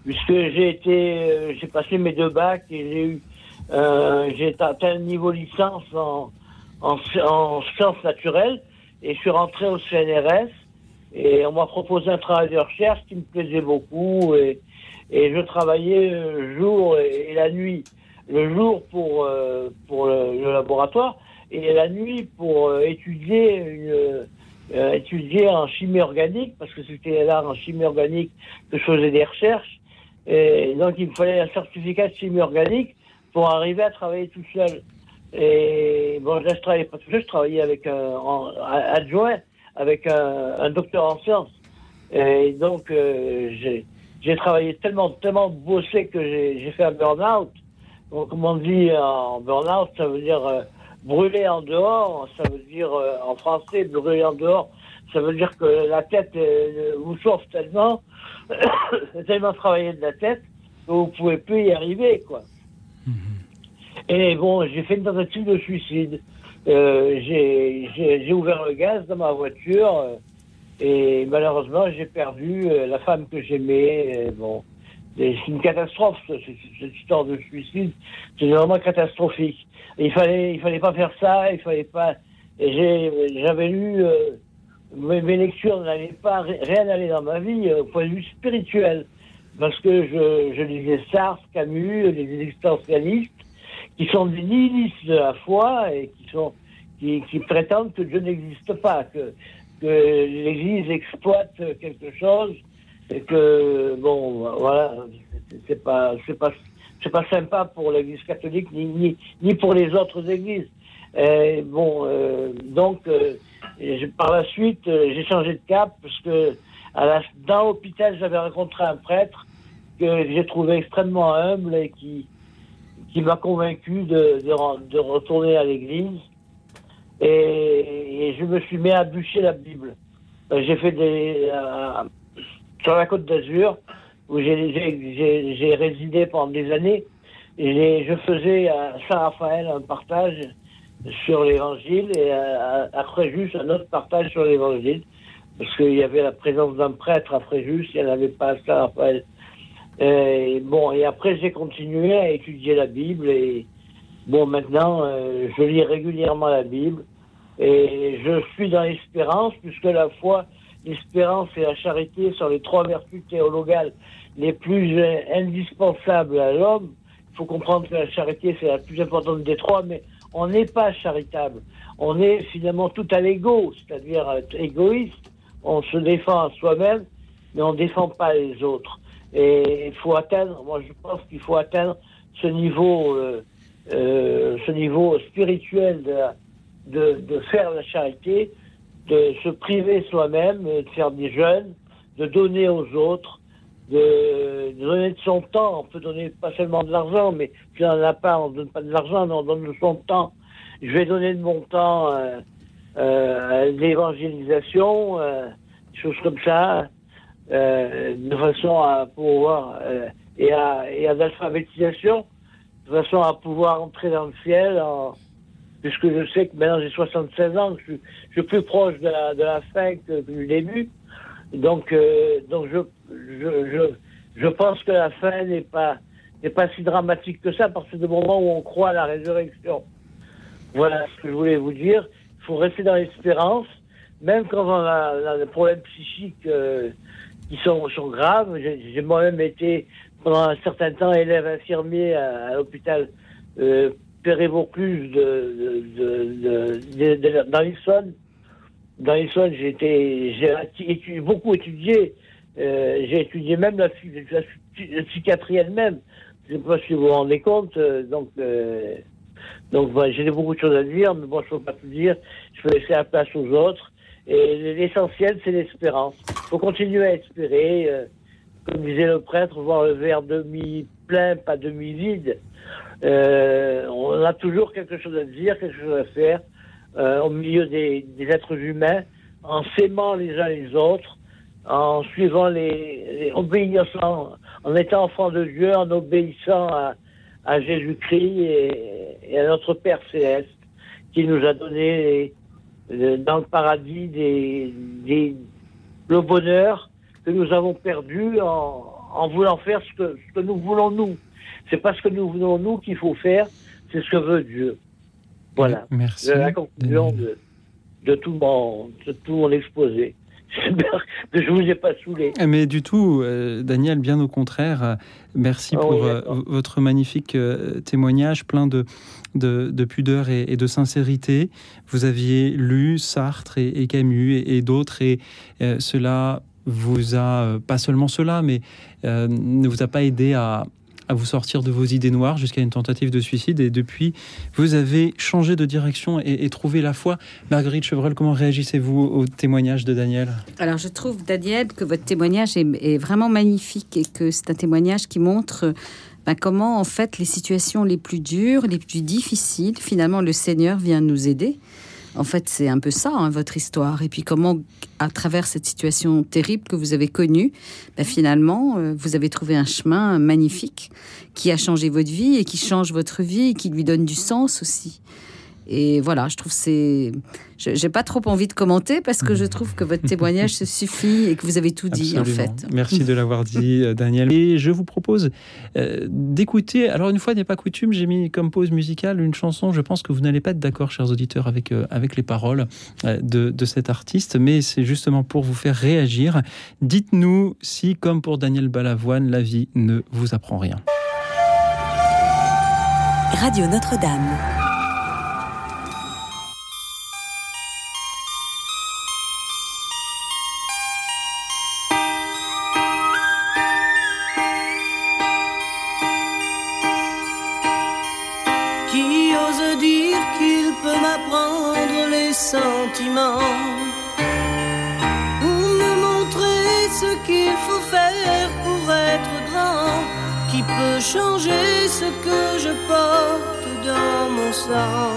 puisque j'ai été, euh, j'ai passé mes deux bacs et j'ai eu, euh, j'ai atteint le niveau licence en, en, en, sciences naturelles et je suis rentré au CNRS et on m'a proposé un travail de recherche qui me plaisait beaucoup et, je travaillais le jour et, la nuit. Le jour pour, euh, pour le, laboratoire et la nuit pour étudier une euh, étudier en chimie organique, parce que c'était là en chimie organique que je faisais des recherches. Et donc il me fallait un certificat de chimie organique pour arriver à travailler tout seul. Et bon, je travaillais pas tout seul, je travaillais avec un adjoint, avec un, docteur en sciences. Et donc, euh, j'ai travaillé tellement, tellement bossé que j'ai fait un burn-out. Donc, comme on dit en burn-out, ça veut dire euh, brûler en dehors, ça veut dire euh, en français brûler en dehors, ça veut dire que la tête vous chauffe tellement, tellement travaillé de la tête que vous pouvez plus y arriver, quoi. Et bon, j'ai fait une tentative de suicide. Euh, j'ai ouvert le gaz dans ma voiture euh, et malheureusement j'ai perdu euh, la femme que j'aimais. Bon, c'est une catastrophe cette histoire de suicide. C'est vraiment catastrophique. il fallait, il fallait pas faire ça. Il fallait pas. J'avais lu mes, mes, lectures n'allaient pas rien aller dans ma vie au point de vue spirituel parce que je, je lisais Sartre, Camus, les existentialistes qui sont des nihilistes de la foi et qui sont qui, qui prétendent que Dieu n'existe pas, que, que l'Église exploite quelque chose et que bon voilà c'est pas c'est pas c'est pas sympa pour l'Église catholique ni, ni, ni pour les autres églises. Et bon euh, donc euh, par la suite euh, j'ai changé de cap parce que à la, dans l'hôpital j'avais rencontré un prêtre que j'ai trouvé extrêmement humble et qui qui m'a convaincu de, de, retourner à l'église. Et, je me suis mis à bûcher la Bible. Euh, j'ai fait des. Euh, sur la côte d'Azur, où j'ai résidé pendant des années, je faisais à Saint-Raphaël un partage sur l'évangile et à, à, Fréjus un autre partage sur l'évangile. Parce qu'il y avait la présence d'un prêtre à Fréjus, il n'y en avait pas à Saint-Raphaël. Et bon, et après j'ai continué à étudier la Bible et bon, maintenant euh, je lis régulièrement la Bible et je suis dans l'espérance puisque la foi, l'espérance et la charité sont les trois vertus théologales les plus euh, indispensables à l'homme. Il faut comprendre que la charité c'est la plus importante des trois, mais on n'est pas charitable. On est finalement tout à l'ego, c'est-à-dire égoïste. On se défend à soi-même, mais on ne défend pas les autres. Et il faut atteindre, moi je pense qu'il faut atteindre ce niveau, euh, euh, ce niveau spirituel de, de, de, faire la charité, de se priver soi-même, de faire des jeûnes, de donner aux autres, de, de, donner de son temps. On peut donner pas seulement de l'argent, mais si on n'en a pas, on ne donne pas de l'argent, on donne de son temps. Je vais donner de mon temps euh, euh, à l'évangélisation, euh, des choses comme ça. Euh, de façon à pouvoir euh, et à et à l'alphabétisation, de façon à pouvoir entrer dans le ciel, puisque je sais que maintenant j'ai 76 ans, je, suis plus proche de la, fin que du début. Donc, euh, donc je, je, je, pense que la fin n'est pas, n'est pas si dramatique que ça, parce que du moment où on croit à la résurrection. Voilà ce que je voulais vous dire. Il faut rester dans l'espérance, même quand on a, des problèmes psychiques qui sont, sont graves. J'ai moi-même été pendant un certain temps élève infirmier à, l'hôpital euh, Péré-Vaucluse de, dans l'Issonne. Dans j'ai beaucoup étudié. Euh, j'ai étudié même la, psychiatrie elle-même. Je ne sais pas si vous vous rendez compte. Euh, donc, euh, donc j'ai beaucoup de choses à dire, mais bon, je ne peux pas tout dire. Je vais laisser la place aux autres. Et l'essentiel, c'est l'espérance. Il faut continuer à espérer, comme disait le prêtre, voir le verre demi-plein, pas demi-vide. Euh, on a toujours quelque chose à dire, quelque chose à faire euh, au milieu des, êtres humains, en s'aimant les uns les autres, en suivant les, les en étant enfant de Dieu, en obéissant à, Jésus-Christ et, à notre Père céleste qui nous a donné dans le paradis le bonheur que nous avons perdu en, voulant faire ce que nous voulons nous. C'est pas ce que nous voulons nous qu'il faut faire, c'est ce que veut Dieu. Voilà. Merci. la conclusion de, de, tout mon, de tout mon exposé. J'espère que je vous ai pas saoulé. Mais du tout, euh, Daniel, bien au contraire. Merci Ah pour oui, euh, votre magnifique euh, témoignage, plein de, de, de pudeur et, et de sincérité. Vous aviez lu Sartre et, et Camus et, et d'autres, et euh, cela vous a, euh, pas seulement cela, mais euh, ne vous a pas aidé à, à vous sortir de vos idées noires jusqu'à une tentative de suicide. Et depuis, vous avez changé de direction et, trouvé la foi. Marguerite Chevreul, comment réagissez-vous au témoignage de Daniel? Alors, je trouve, Daniel, que votre témoignage est, vraiment magnifique et que c'est un témoignage qui montre ben, comment, en fait, les situations les plus dures, les plus difficiles, finalement, le Seigneur vient nous aider. En fait, c'est un peu ça, hein, votre histoire. Et puis comment, à travers cette situation terrible que vous avez connue, ben, finalement, euh, vous avez trouvé un chemin magnifique qui a changé votre vie et qui change votre vie et qui lui donne du sens aussi. Et voilà, je trouve c'est. J'ai pas trop envie de commenter parce que je trouve que votre témoignage se suffit et que vous avez tout dit en fait. Merci de l'avoir dit, euh, Daniel. Et je vous propose euh, d'écouter. Alors une fois n'est pas coutume, j'ai mis comme pause musicale une chanson. Je pense que vous n'allez pas être d'accord, chers auditeurs, avec euh, avec les paroles de, de cet artiste, mais c'est justement pour vous faire réagir. Dites-nous si, comme pour Daniel Balavoine, la vie ne vous apprend rien. Radio Notre-Dame. Ou me montrer ce qu'il faut faire pour être grand, qui peut changer ce que je porte dans mon sang.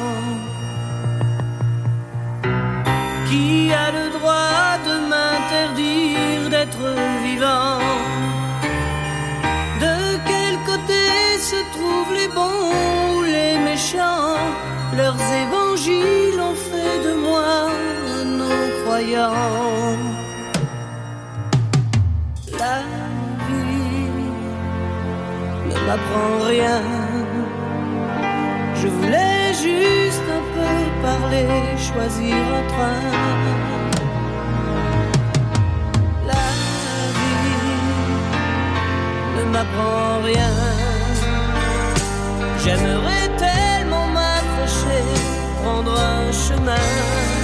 Qui a le droit de m'interdire d'être vivant? De quel côté se trouvent les bons ou les méchants? Leurs évangiles ont fait de moi la vie ne m'apprend rien. Je voulais juste un peu parler, choisir un train. La vie ne m'apprend rien. J'aimerais tellement m'accrocher, prendre un chemin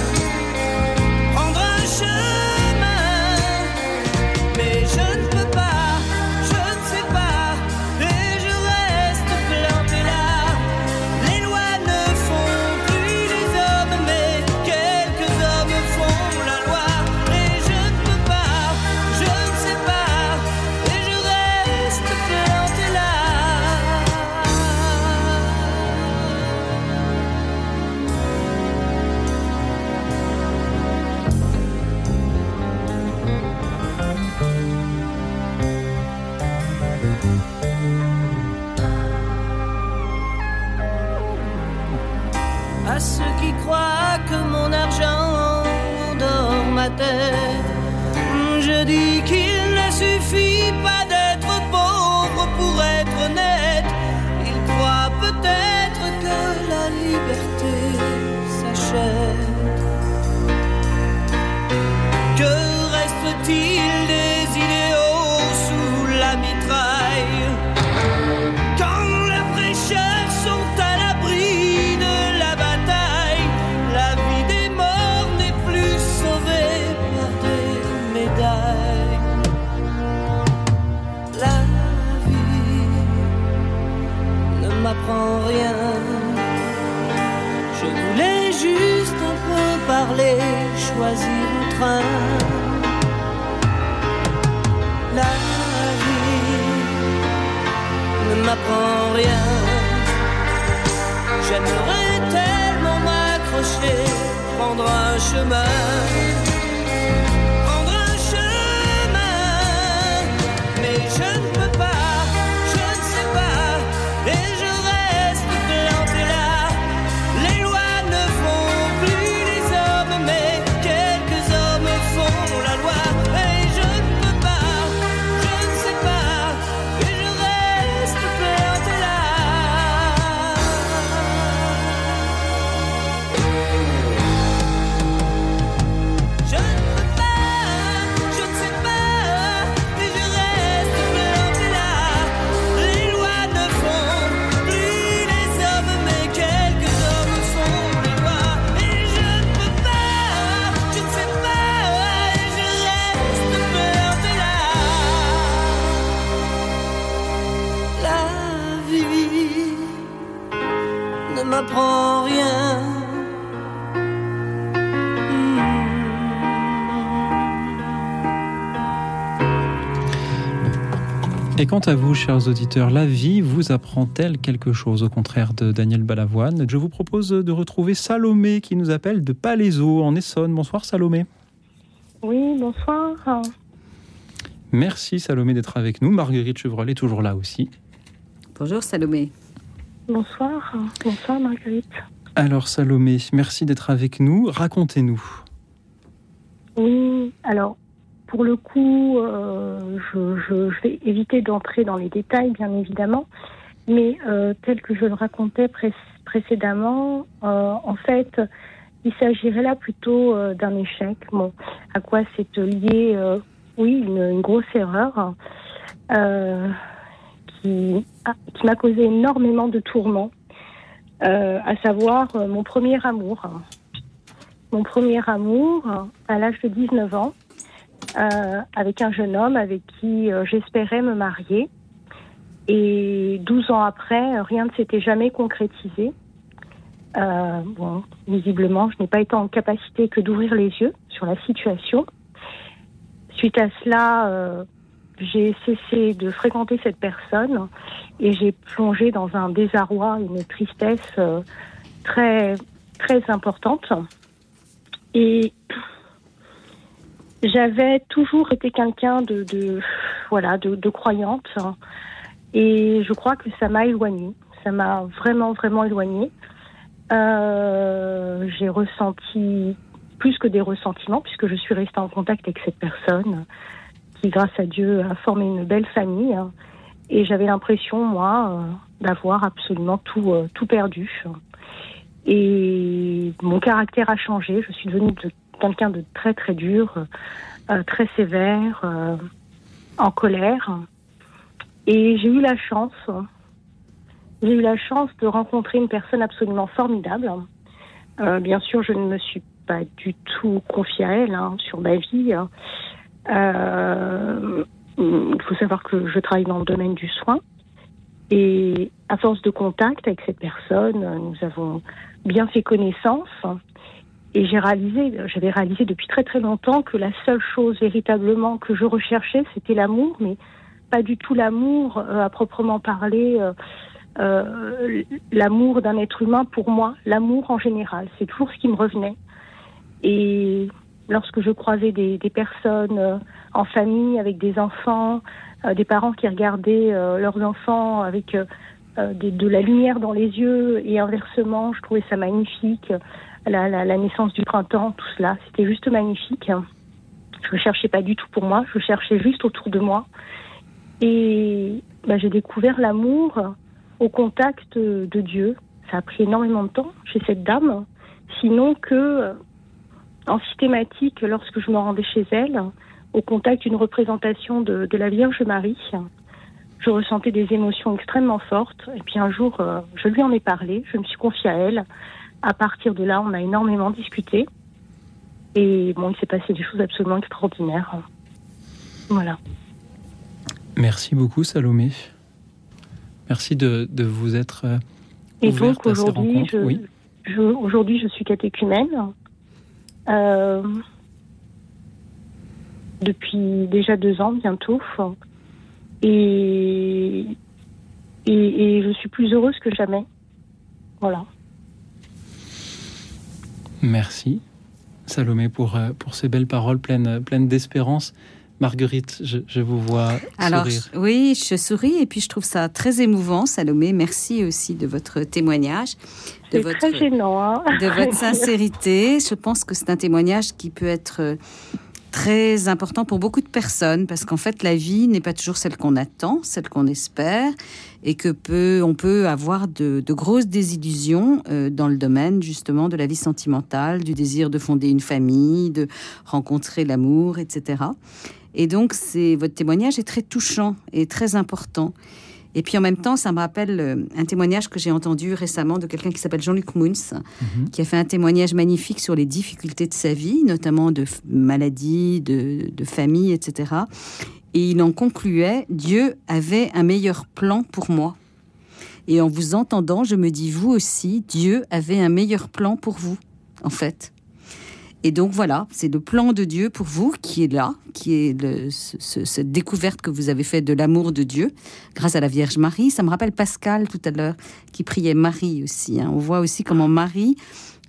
te choisir le train. La vie ne m'apprend rien. J'aimerais tellement m'accrocher, prendre un chemin. Et quant à vous, chers auditeurs, la vie vous apprend-elle quelque chose Au contraire de Daniel Balavoine, je vous propose de retrouver Salomé qui nous appelle de Palaiseau en Essonne. Bonsoir Salomé. Oui, bonsoir. Merci Salomé d'être avec nous. Marguerite Chevrolet est toujours là aussi. Bonjour Salomé. Bonsoir. Bonsoir Marguerite. Alors Salomé, merci d'être avec nous. Racontez-nous. Oui, alors pour le coup, euh, je, vais éviter d'entrer dans les détails, bien évidemment, mais euh, tel que je le racontais précédemment, euh, en fait, il s'agirait là plutôt d'un échec. Bon, à quoi c'est lié Oui, une, grosse erreur qui, qui m'a causé énormément de tourments, à savoir mon premier amour. Mon premier amour, à l'âge de 19 ans, euh, avec un jeune homme avec qui euh, j'espérais me marier. Et 12 ans après, rien ne s'était jamais concrétisé. Euh, bon, visiblement, je n'ai pas été en capacité que d'ouvrir les yeux sur la situation. Suite à cela, j'ai cessé de fréquenter cette personne et j'ai plongé dans un désarroi, une tristesse très très importante. Et j'avais toujours été quelqu'un de, voilà de, croyante et je crois que ça m'a éloignée. Ça m'a vraiment vraiment éloignée. Euh, j'ai ressenti plus que des ressentiments puisque je suis restée en contact avec cette personne qui, grâce à Dieu, a formé une belle famille. Et j'avais l'impression, moi, euh, d'avoir absolument tout, euh, tout perdu. Et mon caractère a changé. Je suis devenue de quelqu'un de très très dur, euh, très sévère, euh, en colère. Et j'ai eu la chance, j'ai eu la chance de rencontrer une personne absolument formidable. Euh, bien sûr, je ne me suis pas du tout confiée à elle hein, sur ma vie. il faut savoir que je travaille dans le domaine du soin. Et à force de contact avec cette personne, nous avons bien fait connaissance. Et j'ai réalisé, j'avais réalisé depuis très très longtemps que la seule chose véritablement que je recherchais, c'était l'amour, mais pas du tout l'amour euh, à proprement parler, euh, euh, l'amour d'un être humain pour moi, l'amour en général. C'est toujours ce qui me revenait. Et lorsque je croisais des, des personnes euh, en famille avec des enfants, euh, des parents qui regardaient leurs enfants avec de, de, la lumière dans les yeux et inversement, je trouvais ça magnifique la, naissance du printemps, tout cela. C'était juste magnifique. Je ne cherchais pas du tout pour moi, je cherchais juste autour de moi. Et bah, j'ai découvert l'amour au contact de Dieu. Ça a pris énormément de temps chez cette dame, sinon que en systématique, lorsque je me rendais chez elle, au contact d'une représentation de, de, la Vierge Marie, je ressentais des émotions extrêmement fortes. Et puis un jour, euh, je lui en ai parlé, je me suis confiée à elle à partir de là, on a énormément discuté. Et bon, il s'est passé des choses absolument extraordinaires. Voilà. Merci beaucoup, Salomé. Merci de, de vous être. Euh, et donc aujourd'hui, je, oui. je, aujourd'hui, je suis catéchumène. Euh, depuis déjà deux ans bientôt. Et, et, et je suis plus heureuse que jamais. Voilà. Merci, Salomé, pour, euh, pour ces belles paroles pleines, pleines d'espérance. Marguerite, je, vous vois Alors, sourire. Oui, je souris et puis je trouve ça très émouvant, Salomé. Merci aussi de votre témoignage. De votre, très gênant. Hein. de votre sincérité. Je pense que c'est un témoignage qui peut être très important pour beaucoup de personnes parce qu'en fait la vie n'est pas toujours celle qu'on attend, celle qu'on espère et que peut on peut avoir de, grosses désillusions euh, dans le domaine justement de la vie sentimentale, du désir de fonder une famille, de rencontrer l'amour, etc. Et donc c'est votre témoignage est très touchant et très important. Et puis en même temps, ça me rappelle euh, un témoignage que j'ai entendu récemment de quelqu'un qui s'appelle Jean-Luc Mouns, mhm. qui a fait un témoignage magnifique sur les difficultés de sa vie, notamment de maladie, de, de famille, etc. Et il en concluait, Dieu avait un meilleur plan pour moi. Et en vous entendant, je me dis, vous aussi, Dieu avait un meilleur plan pour vous, en fait. Et donc voilà, c'est le plan de Dieu pour vous qui est là, qui est le, ce- cette découverte que vous avez faite de l'amour de Dieu grâce à la Vierge Marie. Ça me rappelle Pascal tout à l'heure qui priait Marie aussi. hein. On voit aussi comment Marie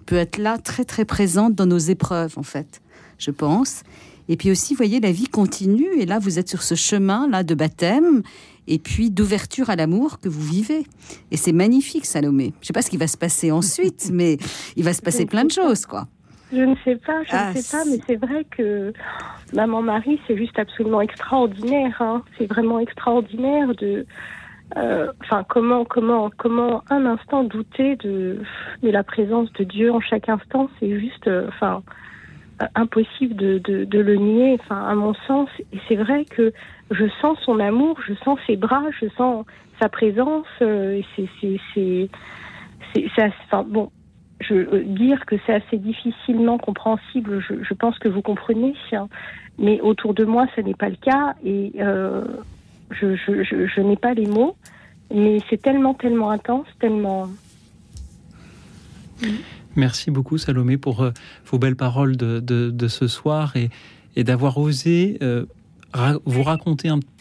peut être là très très présente dans nos épreuves en fait, je pense. Et puis aussi, vous voyez, la vie continue et là vous êtes sur ce chemin là de baptême et puis d'ouverture à l'amour que vous vivez. Et c'est magnifique, Salomé. Je sais pas ce qui va se passer ensuite, mais il va se passer plein de choses, quoi. Je ne sais pas, je Ah, ne sais pas, mais c'est vrai que Maman Marie, c'est juste absolument extraordinaire. hein. C'est vraiment extraordinaire de. euh, Enfin, comment, comment, comment un instant douter de, de la présence de Dieu en chaque instant, c'est juste, euh, enfin, euh, impossible de, de, de le nier. Enfin, à mon sens, et c'est vrai que je sens son amour, je sens ses bras, je sens sa présence. euh, c'est, c'est, c'est, bon, euh, dire que c'est assez difficilement compréhensible, je, pense que vous comprenez, hein. mais autour de moi, ce n'est pas le cas et euh, je, n'ai pas les mots, mais c'est tellement, tellement intense, tellement. Merci beaucoup Salomé pour euh, vos belles paroles de, ce soir et, d'avoir osé vous raconter un petit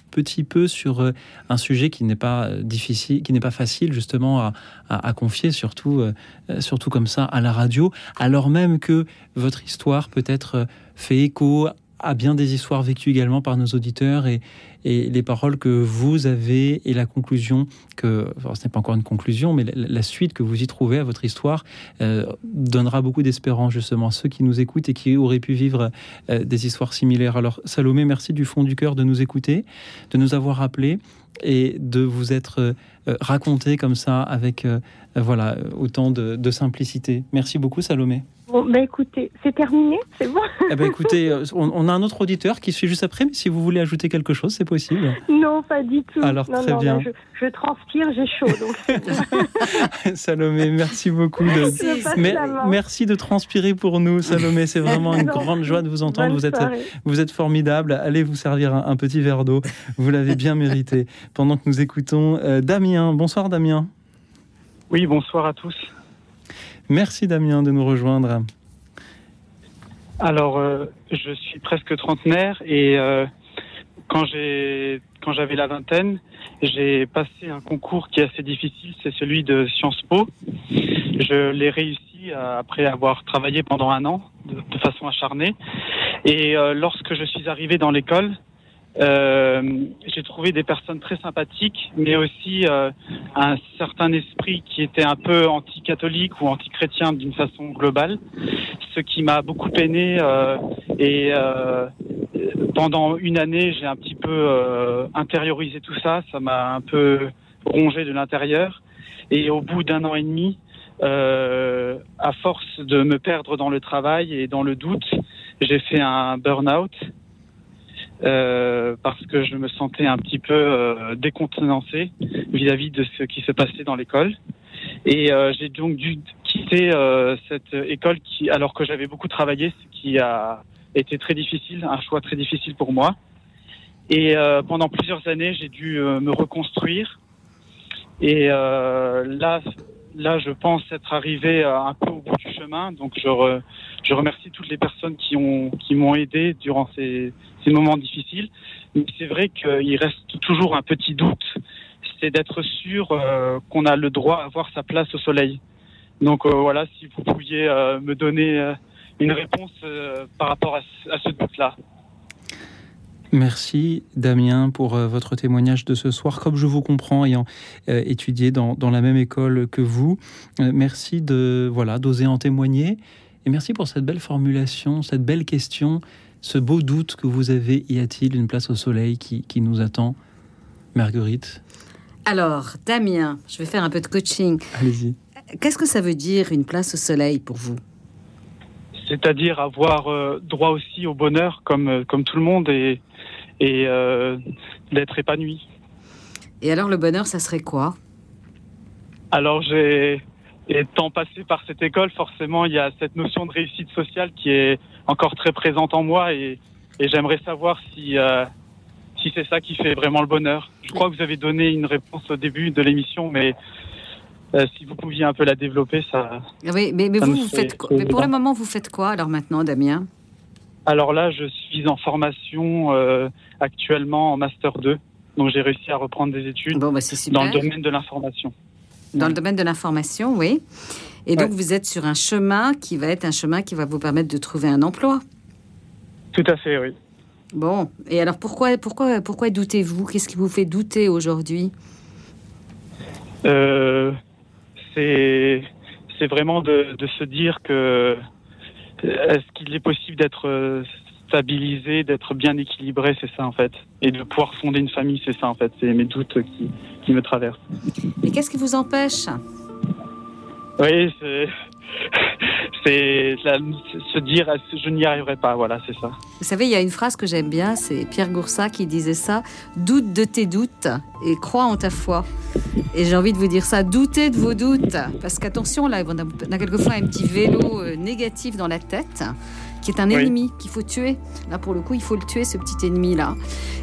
peu sur euh, un sujet qui n'est pas euh, difficile, qui n'est pas facile justement à, confier, surtout, euh, surtout comme ça à la radio, alors même que votre histoire peut-être fait écho à bien des histoires vécues également par nos auditeurs et, les paroles que vous avez et la conclusion que, ce n'est pas encore une conclusion, mais la, suite que vous y trouvez à votre histoire euh, donnera beaucoup d'espérance justement à ceux qui nous écoutent et qui auraient pu vivre euh, des histoires similaires. Alors Salomé, merci du fond du cœur de nous écouter, de nous avoir appelés et de vous être euh, raconté comme ça avec voilà autant de simplicité. Merci beaucoup Salomé. Bon, ben écoutez, c'est terminé, c'est bon Eh ben écoutez, euh, on, on a un autre auditeur qui suit juste après, mais si vous voulez ajouter quelque chose, c'est possible. Non, pas du tout. Alors, non, très non, bien. je, je transpire, j'ai chaud. Donc, Salomé, merci beaucoup. De... Mais- merci de transpirer pour nous, Salomé. C'est vraiment une Non. grande joie de vous entendre. Bonne Vous êtes, soirée. vous êtes formidable. Allez vous servir un, un petit verre d'eau. Vous l'avez bien mérité. Pendant que nous écoutons euh, Damien. Bonsoir Damien. Oui, bonsoir à tous. Merci Damien de nous rejoindre. Alors, euh, je suis presque trentenaire et euh, quand j'avais la vingtaine, j'ai passé un concours qui est assez difficile, c'est celui de Sciences Po. Je l'ai réussi euh, après avoir travaillé pendant un an de, façon acharnée. Et lorsque je suis arrivé dans l'école, j'ai trouvé des personnes très sympathiques, mais aussi euh, un certain esprit qui était un peu anti-catholique ou anti-chrétien d'une façon globale, ce qui m'a beaucoup peiné. euh, et euh, pendant une année, j'ai un petit peu euh, intériorisé tout ça. Ça m'a un peu rongé de l'intérieur. Et au bout d'un an et demi, euh, à force de me perdre dans le travail et dans le doute, j'ai fait un burn-out euh, parce que je me sentais un petit peu euh, décontenancé vis-à-vis de ce qui se passait dans l'école. Et euh, j'ai donc dû quitter euh, cette école qui, alors que j'avais beaucoup travaillé, ce qui a été très difficile, un choix très difficile pour moi. Et pendant plusieurs années, j'ai dû me reconstruire. Et là, là, je pense être arrivé euh, un peu au bout du chemin. Donc, je, je remercie toutes les personnes qui ont qui m'ont aidé durant ces, ces moments difficiles. Mais c'est vrai qu'il reste toujours un petit doute, c'est d'être sûr euh, qu'on a le droit à avoir sa place au soleil. Donc euh, voilà, si vous pouviez me donner une réponse par rapport à, à ce doute-là. Merci Damien pour euh, votre témoignage de ce soir. Comme je vous comprends, ayant euh, étudié dans, dans la même école que vous, euh, merci de voilà d'oser en témoigner et merci pour cette belle formulation, cette belle question, ce beau doute que vous avez. Y a-t-il une place au soleil qui, qui nous attend, Marguerite? Alors, Damien, je vais faire un peu de coaching. Allez-y. Qu'est-ce que ça veut dire une place au soleil pour vous? C'est-à-dire avoir euh, droit aussi au bonheur comme, euh, comme tout le monde et, et euh, d'être épanoui. Et alors, le bonheur, ça serait quoi? Alors j'ai étant passé par cette école, forcément il y a cette notion de réussite sociale qui est encore très présente en moi et, et j'aimerais savoir si euh, si c'est ça qui fait vraiment le bonheur. Je crois que vous avez donné une réponse au début de l'émission, mais euh, si vous pouviez un peu la développer, ça. Ah Oui, mais, mais Ça vous, me vous fait- faites quoi? Mais pour le moment, vous faites quoi alors maintenant, Damien? Alors là, je suis en formation euh, actuellement en master 2, donc j'ai réussi à reprendre des études Bon, bah dans le domaine de l'information. Dans le domaine de l'information, oui. Et donc, vous êtes sur un chemin qui va être un chemin qui va vous permettre de trouver un emploi. Tout à fait, oui. Bon, et alors pourquoi, pourquoi, pourquoi doutez-vous? Qu'est-ce qui vous fait douter aujourd'hui? Euh, c'est c'est vraiment de, de se dire que est-ce qu'il est possible d'être euh, stabilisé, d'être bien équilibré, c'est ça en fait, et de pouvoir fonder une famille, c'est ça en fait, c'est mes doutes qui, qui me traversent. Et qu'est-ce qui vous empêche? Oui, c'est c'est se dire je n'y arriverai pas, voilà, c'est ça. Vous savez, il y a une phrase que j'aime bien, c'est Pierre Goursat qui disait ça doute de tes doutes et crois en ta foi. Et j'ai envie de vous dire ça doutez de vos doutes. Parce qu'attention, là, on a, on a quelquefois un petit vélo euh, négatif dans la tête qui est un Oui. ennemi qu'il faut tuer. Là, pour le coup, il faut le tuer, ce petit ennemi-là.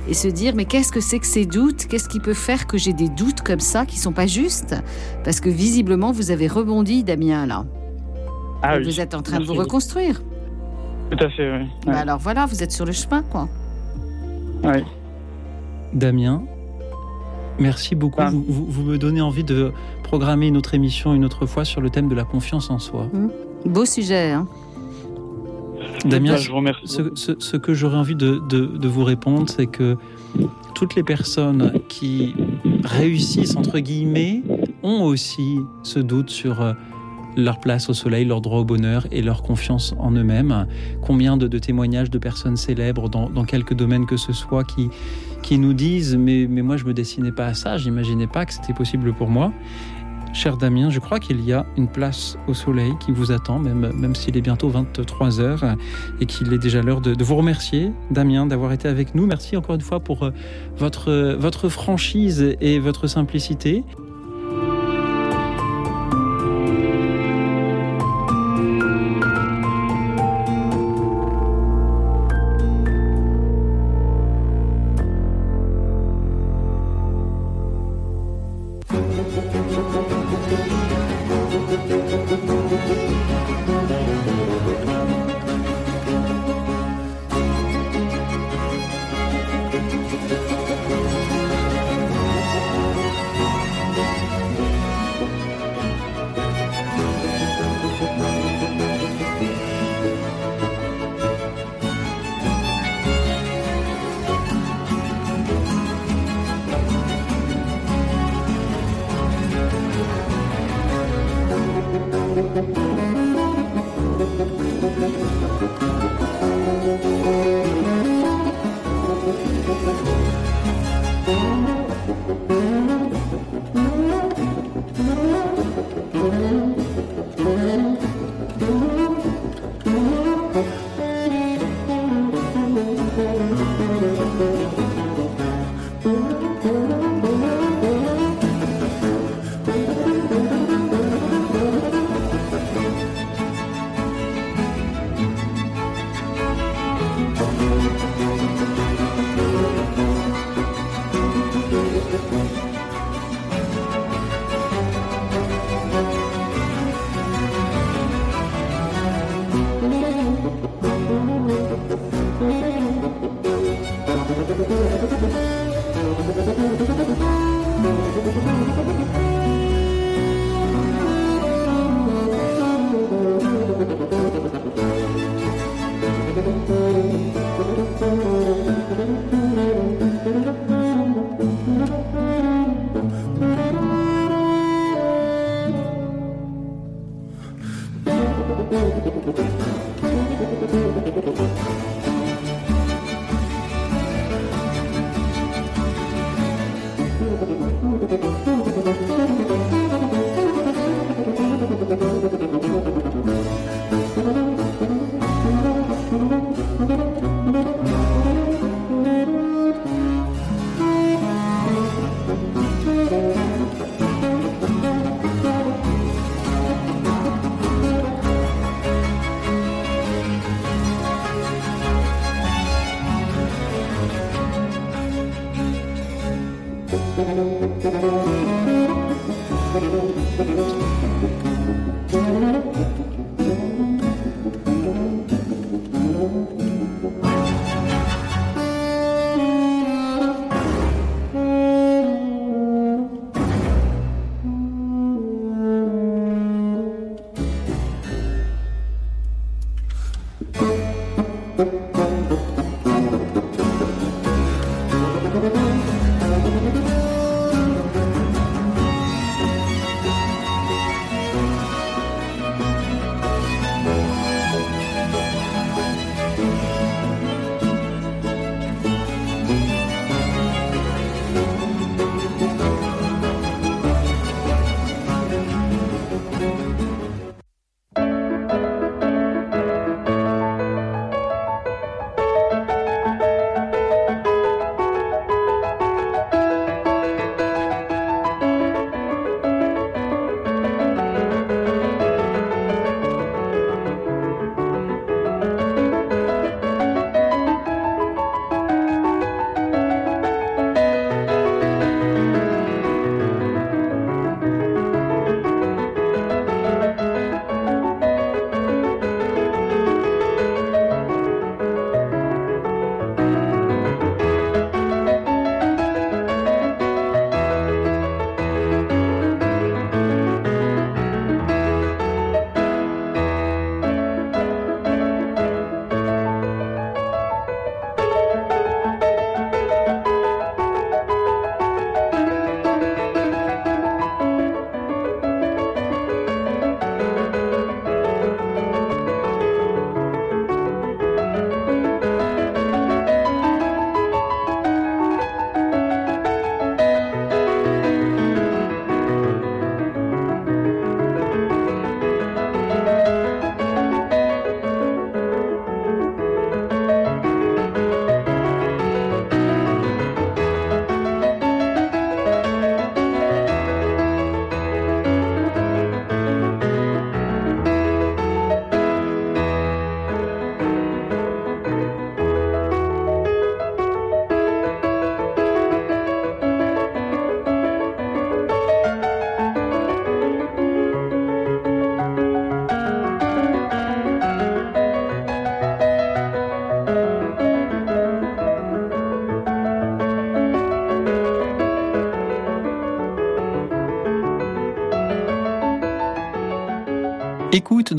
Et se dire, mais qu'est-ce que c'est que ces doutes? Qu'est-ce qui peut faire que j'ai des doutes comme ça qui sont pas justes? Parce que visiblement, vous avez rebondi, Damien, là. Ah oui. vous êtes en train de vous reconstruire. Tout à fait, oui. Bah Ouais. alors voilà, vous êtes sur le chemin, quoi. Ouais. Damien, merci beaucoup. Ah. Vous, vous- vous me donnez envie de programmer une autre émission une autre fois sur le thème de la confiance en soi. Beau sujet, hein Damien, je vous remercie. ce, ce- ce que j'aurais envie de, de- de vous répondre, c'est que toutes les personnes qui réussissent, entre guillemets, ont aussi ce doute sur euh, leur place au soleil, leur droit au bonheur et leur confiance en eux-mêmes. Combien de, témoignages de personnes célèbres dans, dans quelques domaines que ce soit qui, qui nous disent mais, mais moi je me dessinais pas à ça, j'imaginais pas que c'était possible pour moi. Cher Damien, je crois qu'il y a une place au soleil qui vous attend, même, même s'il est bientôt 23 heures et qu'il est déjà l'heure de, de vous remercier, Damien, d'avoir été avec nous. Merci encore une fois pour euh, votre, euh, votre franchise et votre simplicité.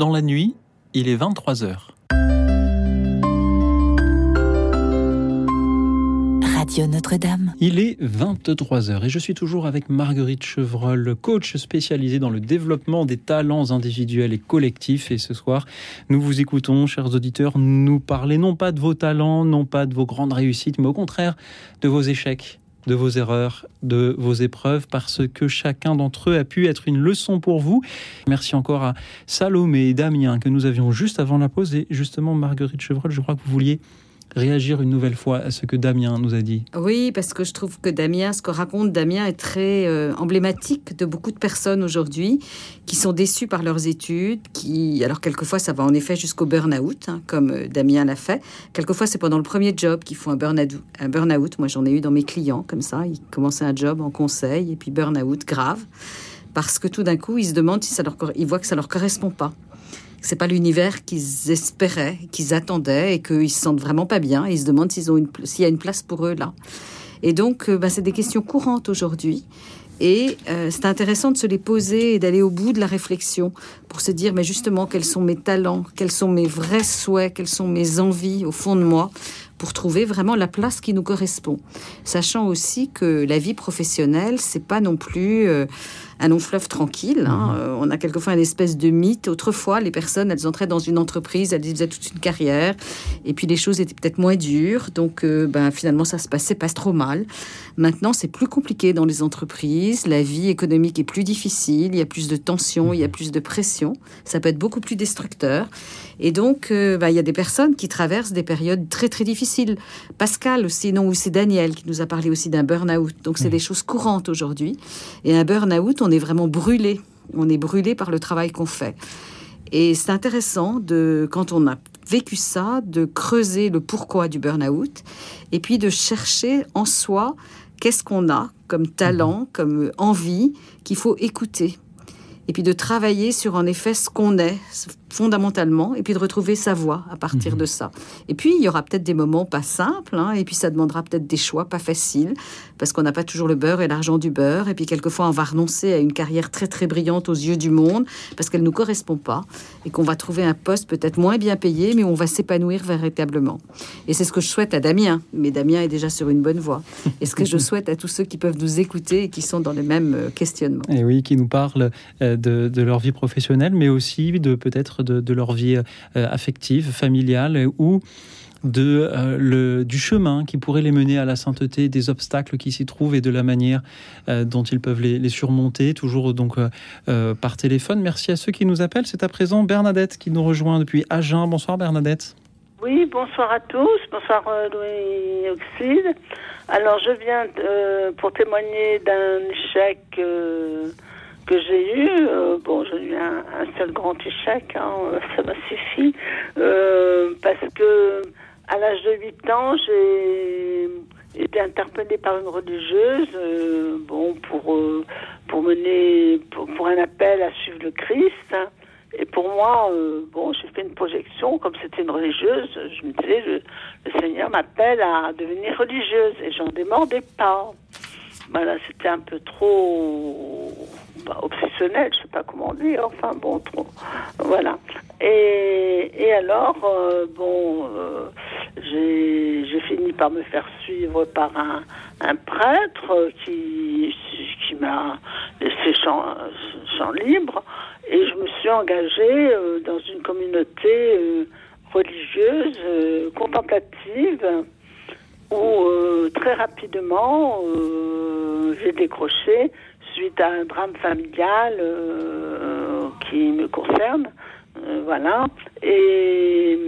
Dans la nuit, il est 23h. Radio Notre-Dame. Il est 23h et je suis toujours avec Marguerite Chevreul, coach spécialisée dans le développement des talents individuels et collectifs. Et ce soir, nous vous écoutons, chers auditeurs, nous parler non pas de vos talents, non pas de vos grandes réussites, mais au contraire de vos échecs, de vos erreurs, de vos épreuves, parce que chacun d'entre eux a pu être une leçon pour vous. Merci encore à Salomé et Damien que nous avions juste avant la pause. Et justement, Marguerite Chevreul, je crois que vous vouliez réagir une nouvelle fois à ce que Damien nous a dit. Oui, parce que je trouve que Damien, ce que raconte Damien est très euh, emblématique de beaucoup de personnes aujourd'hui qui sont déçues par leurs études, qui, alors quelquefois ça va en effet jusqu'au burn-out, hein, comme euh, Damien l'a fait. Quelquefois c'est pendant le premier job qu'ils font un burn-out. Un burn-out, moi j'en ai eu dans mes clients comme ça, ils commençaient un job en conseil et puis burn-out grave, parce que tout d'un coup ils se demandent si ça leur, ils voient que ça leur correspond pas c'est pas l'univers qu'ils espéraient, qu'ils attendaient et qu'ils se sentent vraiment pas bien. ils se demandent s'ils ont une, s'il y a une place pour eux là. Et donc, euh, bah, c'est des questions courantes aujourd'hui. Et euh, c'est intéressant de se les poser et d'aller au bout de la réflexion pour se dire, mais justement, quels sont mes talents, quels sont mes vrais souhaits, quelles sont mes envies au fond de moi, pour trouver vraiment la place qui nous correspond. Sachant aussi que la vie professionnelle, c'est pas non plus euh, un long fleuve tranquille. Hein. Mhm. Euh, on a quelquefois une espèce de mythe. Autrefois, les personnes, elles entraient dans une entreprise, elles faisaient toute une carrière, et puis les choses étaient peut-être moins dures. Donc, euh, ben, finalement, ça se passait pas trop mal. Maintenant, c'est plus compliqué dans les entreprises. La vie économique est plus difficile. Il y a plus de tensions, il y a mhm. plus de pression. Ça peut être beaucoup plus destructeur. Et donc, ben, il y a des personnes qui traversent des périodes très, très difficiles. Pascal aussi, non, ou c'est Daniel qui nous a parlé aussi d'un burn-out. Donc, c'est des choses courantes aujourd'hui. Et un burn-out, on est vraiment brûlé. On est brûlé par le travail qu'on fait. Et c'est intéressant de, quand on a vécu ça, de creuser le pourquoi du burn-out et puis de chercher en soi qu'est-ce qu'on a comme talent, mhm. comme envie qu'il faut écouter. Et puis de travailler sur en effet ce qu'on est, fondamentalement, et puis de retrouver sa voie à partir mhm. de ça. Et puis, il y aura peut-être des moments pas simples, hein, et puis ça demandera peut-être des choix pas faciles, parce qu'on n'a pas toujours le beurre et l'argent du beurre, et puis quelquefois on va renoncer à une carrière très très brillante aux yeux du monde, parce qu'elle ne nous correspond pas, et qu'on va trouver un poste peut-être moins bien payé, mais où on va s'épanouir véritablement. Et c'est ce que je souhaite à Damien, mais Damien est déjà sur une bonne voie. Et ce que je souhaite à tous ceux qui peuvent nous écouter et qui sont dans les mêmes euh, questionnements. Et oui, qui nous parlent euh, de, de leur vie professionnelle, mais aussi de peut-être de, leur vie euh, affective, familiale, ou de, euh, le, du chemin qui pourrait les mener à la sainteté, des obstacles qui s'y trouvent et de la manière euh, dont ils peuvent les, surmonter, toujours donc par téléphone. Merci à ceux qui nous appellent. C'est à présent Bernadette qui nous rejoint depuis Agen. Bonsoir Bernadette. Oui, bonsoir à tous. Bonsoir Louis Oxide. Alors je viens pour témoigner d'un échec que j'ai eu, euh, bon, j'ai eu un, seul grand échec, hein, ça m'a suffi, euh, parce que à l'âge de 8 ans, j'ai été interpellée par une religieuse, euh, bon, pour pour mener, pour, un appel à suivre le Christ. Et pour moi, bon, j'ai fait une projection, comme c'était une religieuse, je me disais, le, le Seigneur m'appelle à devenir religieuse, et j'en démordais pas. Voilà, c'était un peu trop obsessionnel, je sais pas comment dire, enfin bon, trop, voilà. Et, alors, euh, bon, euh, j'ai fini par me faire suivre par un, prêtre qui, qui m'a laissé champ, champ, libre et je me suis engagée euh, dans une communauté religieuse contemplative où très rapidement j'ai décroché suite à un drame familial euh, qui me concerne. Euh, voilà. Et,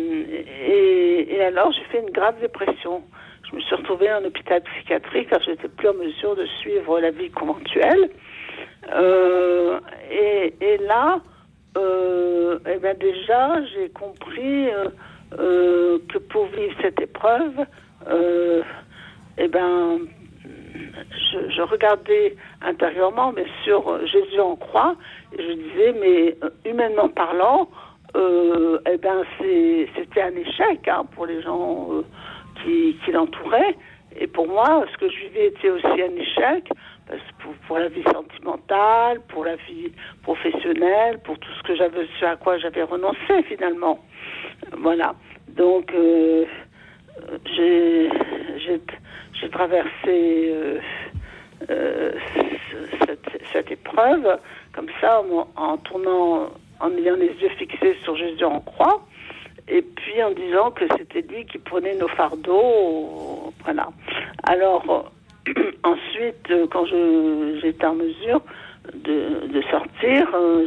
et, alors, j'ai fait une grave dépression. Je me suis retrouvée en hôpital psychiatrique car je n'étais plus en mesure de suivre la vie conventuelle. Euh, et, et, là, eh ben déjà, j'ai compris que pour vivre cette épreuve, eh ben, je, regardais intérieurement, mais sur euh, Jésus en croix, et je disais, mais euh, humainement parlant, euh, eh ben c'était un échec hein, pour les gens qui, qui l'entouraient. Et pour moi, ce que je vivais était aussi un échec, parce que pour, la vie sentimentale, pour la vie professionnelle, pour tout ce que j'avais, à quoi j'avais renoncé finalement. Voilà. Donc, euh, j'ai, j'ai, traversé euh, euh, cette, épreuve comme ça, en, tournant, en ayant les yeux fixés sur Jésus en croix et puis en disant que c'était lui qui prenait nos fardeaux. Voilà. Alors, ensuite, quand j'étais en mesure de, sortir, euh,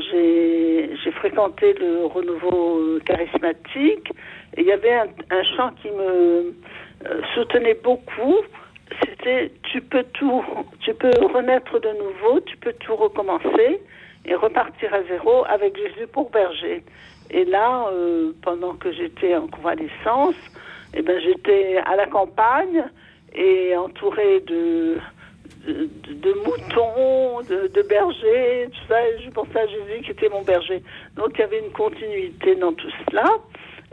j'ai fréquenté le renouveau charismatique et il y avait un, chant qui me soutenait beaucoup. C'était tu peux tout, tu peux renaître de nouveau, tu peux tout recommencer et repartir à zéro avec Jésus pour berger. Et là, euh, pendant que j'étais en convalescence, eh ben, j'étais à la campagne et entourée de, de, moutons, de, de bergers, tout ça. Et je pensais à Jésus qui était mon berger. Donc il y avait une continuité dans tout cela.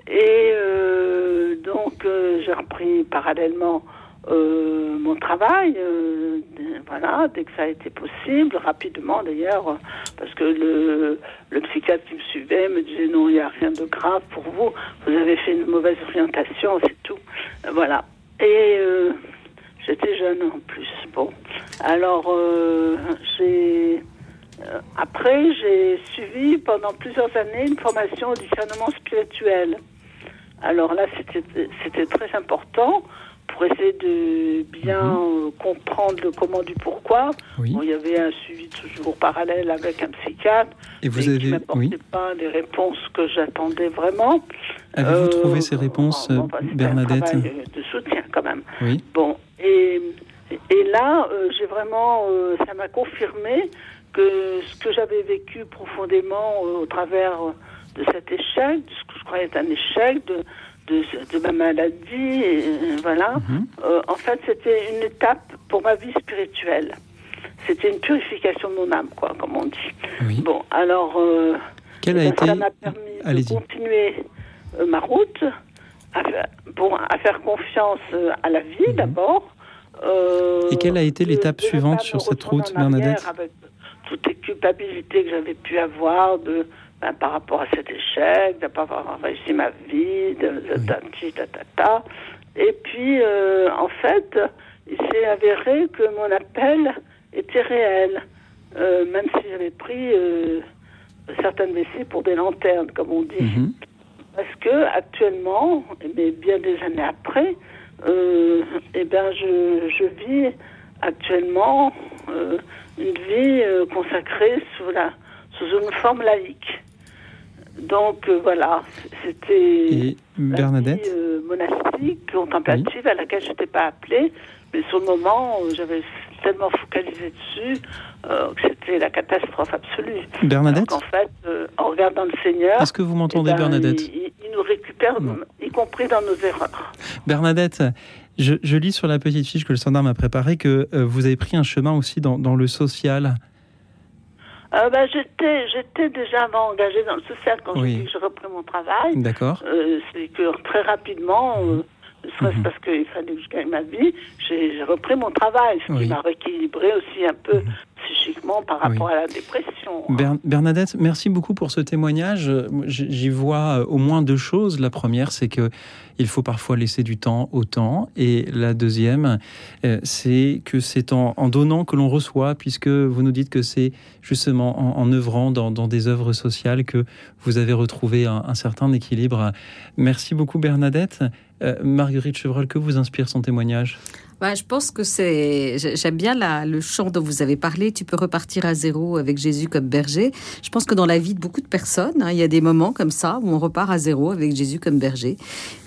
Et euh, donc euh, j'ai repris parallèlement euh, mon travail, euh, voilà, dès que ça a été possible, rapidement d'ailleurs, parce que le, le psychiatre qui me suivait me disait non, il n'y a rien de grave pour vous, vous avez fait une mauvaise orientation, c'est tout. Voilà. Et euh, j'étais jeune en plus. Bon. Alors, j'ai. après, j'ai suivi pendant plusieurs années une formation au discernement spirituel. Alors là, c'était très important pour essayer de bien euh, comprendre le comment du pourquoi. Oui. Bon, il y avait un suivi toujours parallèle avec un psychiatre. Et vous qui avez, m'apportait oui, pas les réponses que j'attendais vraiment. avez-vous Euh, trouvé ces réponses, bon, bah, un Bernadette euh, de soutien quand même. Oui. Bon, et, et là, euh, j'ai vraiment, euh, ça m'a confirmé que ce que j'avais vécu profondément au travers de cet échec, de ce que je croyais être un échec, de, de, de ma maladie, et, euh, voilà, Mhm. euh, en fait, c'était une étape pour ma vie spirituelle. C'était une purification de mon âme, quoi, comme on dit. Oui. Bon, alors, euh, Quelle a eh ben, été ça m'a permis de continuer euh, ma route, à à faire confiance à la vie Mhm. d'abord. Et quelle a été l'étape suivante sur cette route, Bernadette Avec toutes les culpabilités que j'avais pu avoir de, ben, par rapport à cet échec, de ne pas avoir réussi ma vie, de, de tati, tatata. Et puis, euh, en fait, il s'est avéré que mon appel était réel, euh, même si j'avais pris euh, certaines vessies pour des lanternes, comme on dit. Mhm. Parce que actuellement, mais bien des années après, euh, eh ben je, je vis actuellement euh, une vie euh, consacrée sous la sous une forme laïque. Donc euh, voilà, c'était Et Bernadette vie euh, monastique, contemplative, à laquelle je n'étais pas appelée, mais sur le moment, euh, j'avais tellement focalisé dessus euh, que c'était la catastrophe absolue. Bernadette qu'en fait, en regardant le Seigneur, Est-ce que vous m'entendez, eh ben, Bernadette il, nous récupère, Non. y compris dans nos erreurs. Bernadette, je, je lis sur la petite fiche que le standard m'a préparée que vous avez pris un chemin aussi dans, dans le social. Euh, ben, j'étais, j'étais déjà avant engagée dans le social quand Oui. j'ai repris mon travail. D'accord Euh, c'est que très rapidement, euh, ne serait-ce Mhm. parce qu'il fallait que je gagne ma vie, j'ai, repris mon travail, ce Oui. qui m'a rééquilibré aussi un peu Mhm. psychiquement par rapport Oui. à la dépression. Ber- Bernadette, merci beaucoup pour ce témoignage. J'y vois euh, au moins deux choses. La première, c'est que il faut parfois laisser du temps au temps. Et la deuxième, euh, c'est que c'est en, donnant que l'on reçoit, puisque vous nous dites que c'est justement en, œuvrant dans, des œuvres sociales que vous avez retrouvé un, un certain équilibre. Merci beaucoup, Bernadette. Euh, Marguerite Chevreul, que vous inspire son témoignage? Bah, je pense que c'est. j'ai- J'aime bien la- le chant dont vous avez parlé. Tu peux repartir à zéro avec Jésus comme berger. Je pense que dans la vie de beaucoup de personnes, hein, il y a des moments comme ça où on repart à zéro avec Jésus comme berger.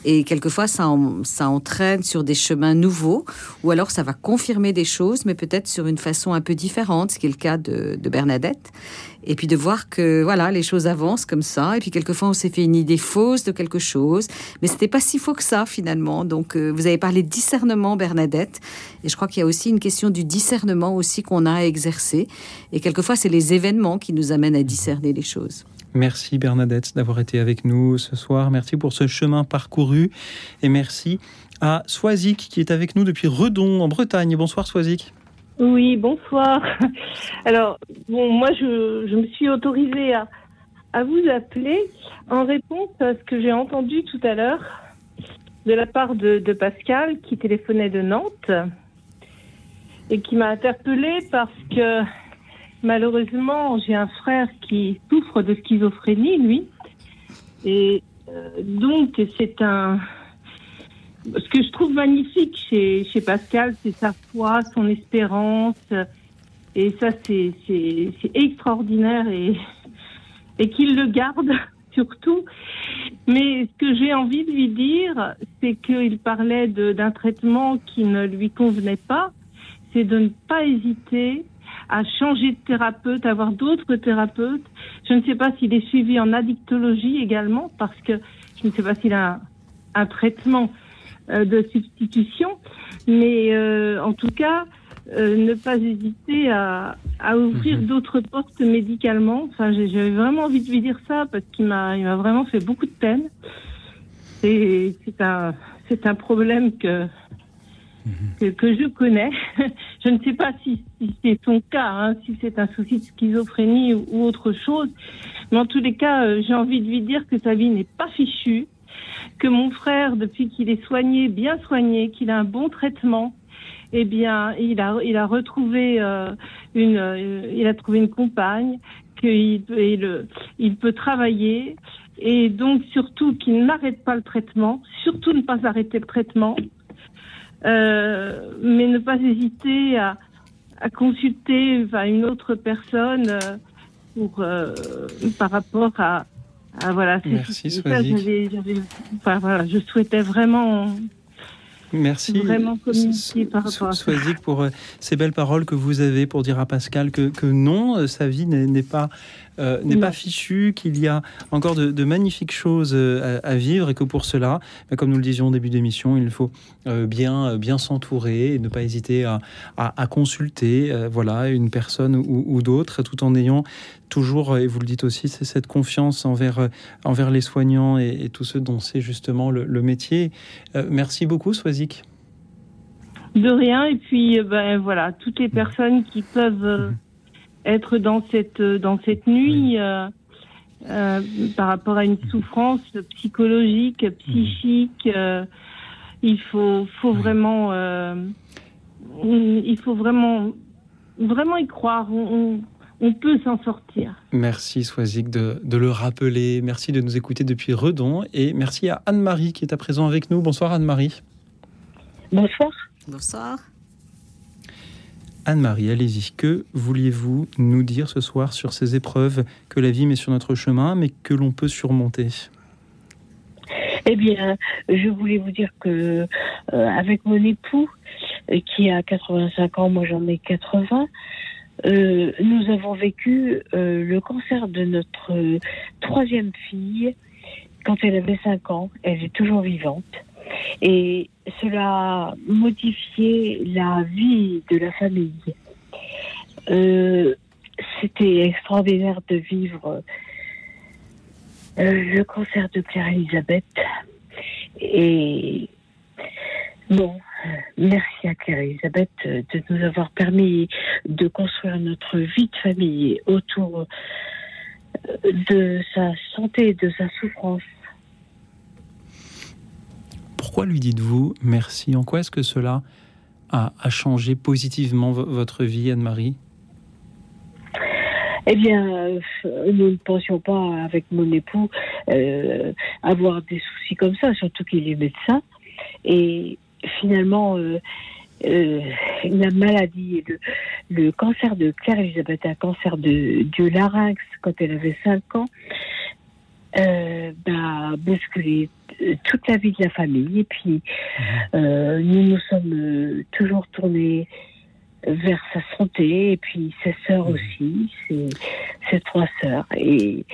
Et quelquefois, ça, ça entraîne sur des chemins nouveaux, ou alors ça va confirmer des choses, mais peut-être sur une façon un peu différente, ce qui est le cas de Bernadette. Et puis de voir que voilà, les choses avancent comme ça. Et puis quelquefois, on s'est fait une idée fausse de quelque chose, mais c'était pas si faux que ça finalement. Donc, euh, vous avez parlé de discernement, Bernadette, et je crois qu'il y a aussi une question du discernement aussi qu'on a à exercer. Et quelquefois, c'est les événements qui nous amènent à discerner les choses. Merci Bernadette d'avoir été avec nous ce soir. Merci pour ce chemin parcouru et merci à Soisic qui est avec nous depuis Redon en Bretagne. Bonsoir Soisic. Oui, bonsoir. Alors, bon, moi, je, me suis autorisée à, à vous appeler en réponse à ce que j'ai entendu tout à l'heure de la part de, de Pascal qui téléphonait de Nantes et qui m'a interpellée parce que malheureusement, j'ai un frère qui souffre de schizophrénie, lui. Et euh, donc, c'est un. Ce que je trouve magnifique chez, Pascal, c'est sa foi, son espérance. Et ça, c'est extraordinaire et, qu'il le garde surtout. Mais ce que j'ai envie de lui dire, c'est qu'il parlait d'un traitement qui ne lui convenait pas. C'est de ne pas hésiter à changer de thérapeute, à avoir d'autres thérapeutes. Je ne sais pas s'il est suivi en addictologie également, parce que je ne sais pas s'il a un, traitement de substitution, mais euh, en tout cas, euh, ne pas hésiter à, à ouvrir d'autres postes médicalement. Enfin, j'ai- j'avais vraiment envie de lui dire ça parce qu'il m'a, il m'a vraiment fait beaucoup de peine. C'est un, c'est un problème que que, que je connais. je ne sais pas si, si c'est son cas, hein, si c'est un souci de schizophrénie ou, ou autre chose. Mais en tous les cas, euh, j'ai envie de lui dire que sa vie n'est pas fichue, que mon frère, depuis qu'il est soigné, bien soigné, qu'il a un bon traitement, eh bien, il a, retrouvé euh, une, euh, il a trouvé une compagne, qu'il peut, il, il peut travailler, et donc surtout qu'il n'arrête pas le traitement, surtout ne pas arrêter le traitement, euh, mais ne pas hésiter à, consulter une autre personne pour, par rapport à, à voilà. Merci, Swazik. ça, j'avais- j'avais- enfin, voilà, je souhaitais vraiment Merci. Vraiment par rapport à ça. Pour euh, ces belles paroles que vous avez pour dire à Pascal que, que non, euh, sa vie n'est pas, euh, n'est pas fichue, qu'il y a encore de, de magnifiques choses euh, à, à vivre et que pour cela, bah, comme nous le disions au début d'émission, il faut euh, bien, bien s'entourer et ne pas hésiter à, à- à consulter voilà, une personne ou, ou d'autre, tout en ayant toujours, et vous le dites aussi, c'est cette confiance envers, envers les soignants et, et tous ceux dont c'est justement le, le métier. Euh, merci beaucoup, Swazik. De rien. Et puis, euh, ben voilà, toutes les personnes qui peuvent euh, être dans cette euh, dans cette nuit euh, euh, par rapport à une souffrance psychologique, psychique, euh, il faut faut vraiment euh, il faut vraiment vraiment y croire. On, on- on peut s'en sortir. Merci Swazik de, de le rappeler. Merci de nous écouter depuis Redon. Et merci à Anne-Marie qui est à présent avec nous. Bonsoir Anne-Marie. Bonsoir. Bonsoir. Anne-Marie, allez-y. Que vouliez-vous nous dire ce soir sur ces épreuves que la vie met sur notre chemin, mais que l'on peut surmonter? Eh bien, je voulais vous dire que euh, avec mon époux, euh, qui a 85 ans, moi j'en ai 80, euh, nous avons vécu le cancer de notre troisième fille quand elle avait 5 ans. Elle est toujours vivante. Et cela a modifié la vie de la famille. Euh, C'était extraordinaire de vivre euh, le cancer de Claire Elisabeth. Et bon, merci à Claire Elisabeth euh, de nous avoir permis de construire notre vie de famille autour de sa santé de sa souffrance. Pourquoi lui dites-vous merci En quoi est-ce que cela a, changé positivement vo- votre vie, Anne-Marie? Eh bien, euh, nous ne pensions pas, avec mon époux, euh, avoir des soucis comme ça, surtout qu'il est médecin. Et finalement, euh, la maladie, le, cancer de Claire Elisabeth, un cancer de, du larynx quand elle avait 5 ans, euh, bah, bousculé toute la vie de la famille. Et puis, euh, nous nous sommes euh, toujours tournés vers sa santé et puis ses sœurs aussi, ses, ses trois sœurs. Et,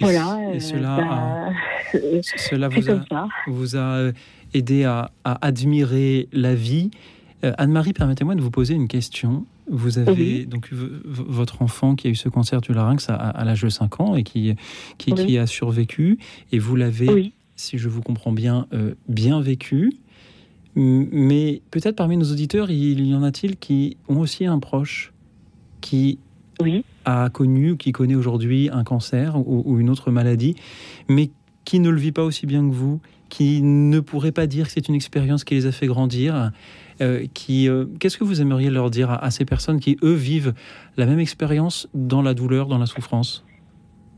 voilà. et euh, cela bah, Cela vous a, vous aidé à, à admirer la vie. Euh, Anne-Marie, permettez-moi de vous poser une question. Vous avez Oui. donc votre enfant qui a eu ce cancer du larynx à, à l'âge de 5 ans et qui, qui, Oui. qui a survécu. Et vous l'avez, Oui. si je vous comprends bien, euh, bien vécu. Mais peut-être parmi nos auditeurs, il y en a-t-il qui ont aussi un proche qui a connu ou qui connaît aujourd'hui un cancer ou, ou une autre maladie, mais qui ne le vit pas aussi bien que vous, qui ne pourrait pas dire que c'est une expérience qui les a fait grandir. Euh, euh, qu'est-ce que vous aimeriez leur dire à, ces personnes qui, eux, vivent la même expérience dans la douleur, dans la souffrance?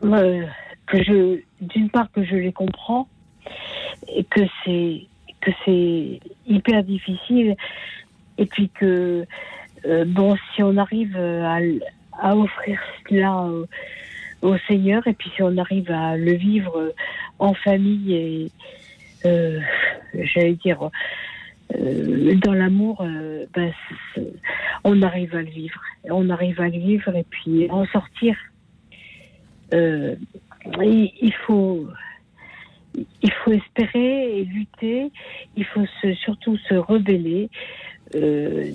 Euh, d'une part que je les comprends et que c'est hyper difficile. Et puis que bon si on arrive à, offrir cela au Seigneur et puis si on arrive à le vivre en famille et j'allais dire dans l'amour euh, ben, on arrive à le vivre on arrive à le vivre et puis en sortir euh, il, il faut il faut espérer et lutter. Il faut se, surtout se rebeller. Euh,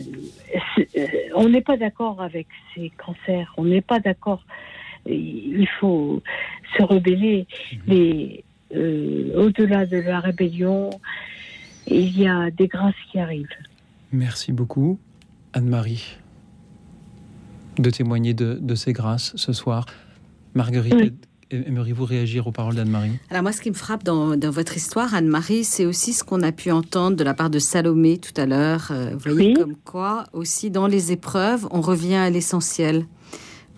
euh, on n'est pas d'accord avec ces cancers. On n'est pas d'accord. Il faut se rebeller. Mais euh, au-delà de la rébellion, il y a des grâces qui arrivent. Merci beaucoup, Anne-Marie, de témoigner de, de ces grâces ce soir. Marguerite, Oui. aimeriez-vous réagir aux paroles d'Anne-Marie? Alors moi, ce qui me frappe dans, dans votre histoire, Anne-Marie, c'est aussi ce qu'on a pu entendre de la part de Salomé tout à l'heure. Euh, vous voyez, comme quoi, aussi dans les épreuves, on revient à l'essentiel.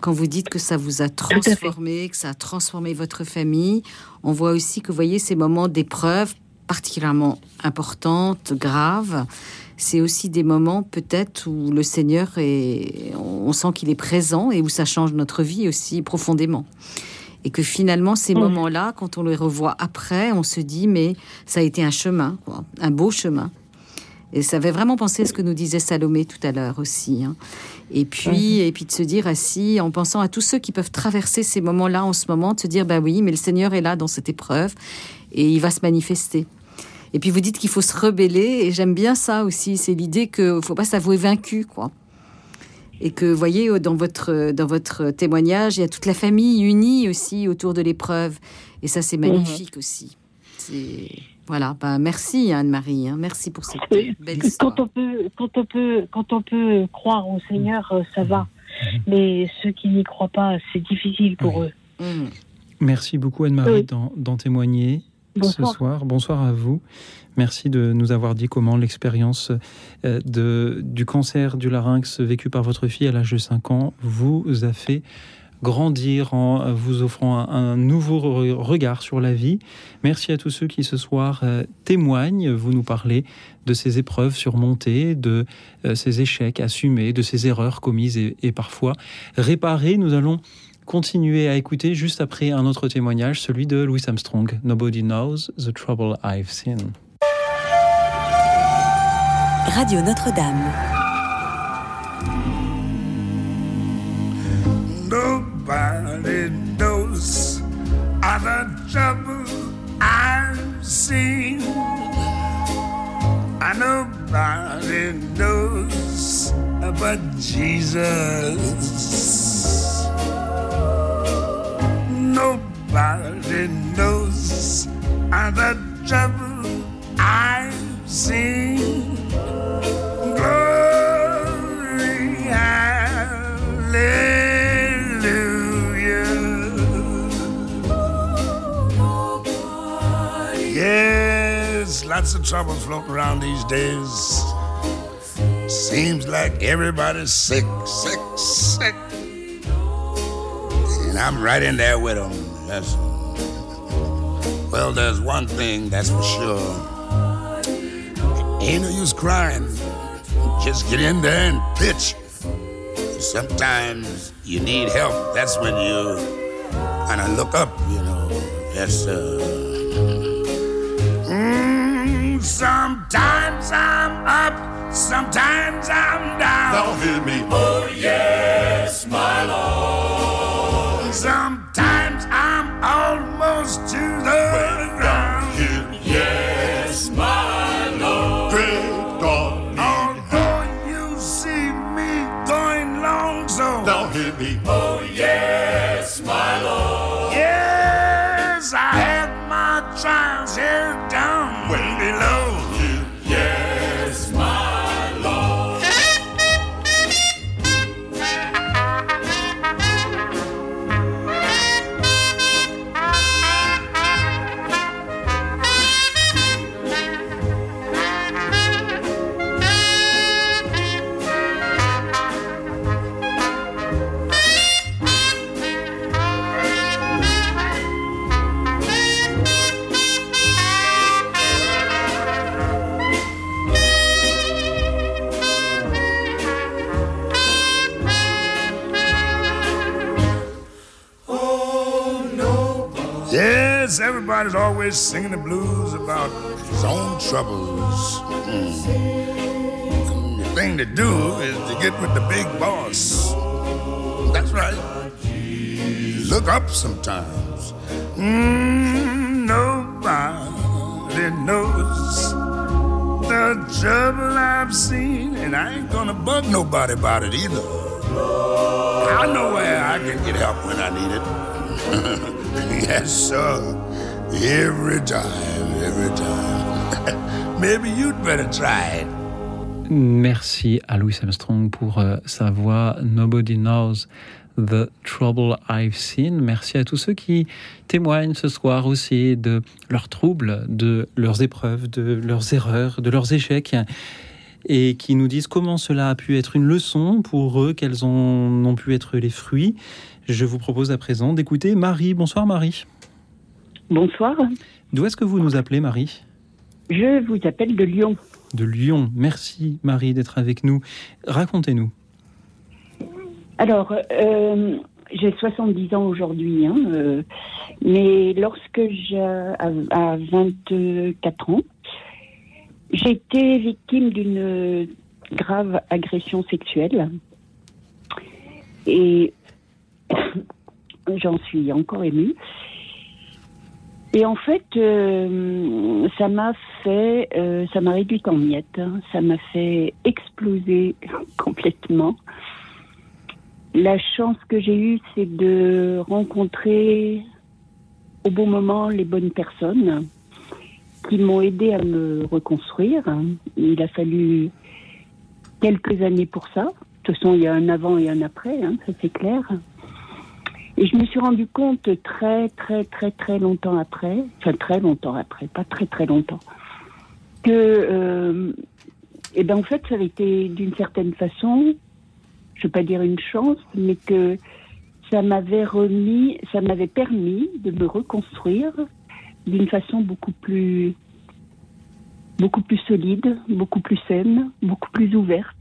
Quand vous dites que ça vous a transformé, que ça a transformé votre famille, on voit aussi que, vous voyez, ces moments d'épreuve particulièrement importantes, graves, c'est aussi des moments peut-être où le Seigneur est, on sent qu'il est présent et où ça change notre vie aussi profondément. Et que finalement, ces moments-là, quand on les revoit après, on se dit, mais ça a été un chemin, quoi, un beau chemin. Et ça avait vraiment pensé à ce que nous disait Salomé tout à l'heure aussi. hein. Et puis, et puis de se dire assis, en pensant à tous ceux qui peuvent traverser ces moments-là en ce moment, de se dire, bah oui, mais le Seigneur est là dans cette épreuve et il va se manifester. Et puis vous dites qu'il faut se rebeller, et j'aime bien ça aussi, c'est l'idée qu'il ne faut pas s'avouer vaincu, quoi. Et que, vous voyez, dans votre, dans votre témoignage, il y a toute la famille unie aussi autour de l'épreuve. Et ça, c'est magnifique aussi. C'est... Voilà, bah, merci Anne-Marie, hein. merci pour cette belle histoire. Quand on peut, quand on peut, quand on peut croire au Seigneur, euh, ça va. Mais ceux qui n'y croient pas, c'est difficile pour eux. Merci beaucoup Anne-Marie Oui. d'en témoigner Bonsoir. ce soir. Bonsoir à vous. Merci de nous avoir dit comment l'expérience euh, du cancer du larynx vécu par votre fille à l'âge de 5 ans vous a fait grandir en vous offrant un, un nouveau re- regard sur la vie. Merci à tous ceux qui ce soir euh, témoignent. Vous nous parlez de ces épreuves surmontées, de euh, ces échecs assumés, de ces erreurs commises et, et parfois réparées. Nous allons continuer à écouter juste après un autre témoignage, celui de Louis Armstrong. Nobody knows the trouble I've seen. Radio Notre-Dame. Nobody knows all the trouble I've seen. And nobody knows but Jesus. Nobody knows the trouble I've seen. Glory, hallelujah. Yes, lots of trouble floating around these days. Seems like everybody's sick, sick, sick. And I'm right in there with them. That's, well, there's one thing that's for sure. Ain't no use crying. Just get in there and pitch. Sometimes you need help. That's when you kind of look up, you know. Yes, sir. Mm, sometimes I'm up, sometimes I'm down. Don't hear me. Oh, yes, my Lord. Sometimes I'm almost to the Everybody's always singing the blues about his own troubles. Mm. The thing to do is to get with the big boss. That's right. Look up sometimes. Mm, nobody knows the trouble I've seen, and I ain't gonna bug nobody about it either. I know where I can get help when I need it. yes, sir. Every time, every time. Maybe you'd better try it. Merci à Louis Armstrong pour euh, sa voix Nobody Knows The Trouble I've Seen. Merci à tous ceux qui témoignent ce soir aussi de leurs troubles, de leurs épreuves, de leurs erreurs, de leurs échecs et qui nous disent comment cela a pu être une leçon pour eux, quels en ont pu être les fruits. Je vous propose à présent d'écouter Marie. Bonsoir Marie. Bonsoir. D'où est-ce que vous nous appelez Marie? Je vous appelle de Lyon. De Lyon. Merci Marie d'être avec nous. Racontez-nous. Alors, euh, j'ai 70 ans aujourd'hui, hein, euh, mais lorsque j'ai à 24 ans, j'ai été victime d'une grave agression sexuelle et j'en suis encore émue. Et en fait, euh, ça m'a fait, euh, ça m'a réduit en miettes, hein. ça m'a fait exploser complètement. La chance que j'ai eue, c'est de rencontrer au bon moment les bonnes personnes qui m'ont aidé à me reconstruire. Il a fallu quelques années pour ça. De toute façon, il y a un avant et un après, hein, ça c'est clair. Et je me suis rendu compte très, très, très, très longtemps après, enfin très longtemps après, pas très, très longtemps, que, euh, eh ben, en fait, ça avait été d'une certaine façon, je ne veux pas dire une chance, mais que ça m'avait remis, ça m'avait permis de me reconstruire d'une façon beaucoup plus, beaucoup plus solide, beaucoup plus saine, beaucoup plus ouverte,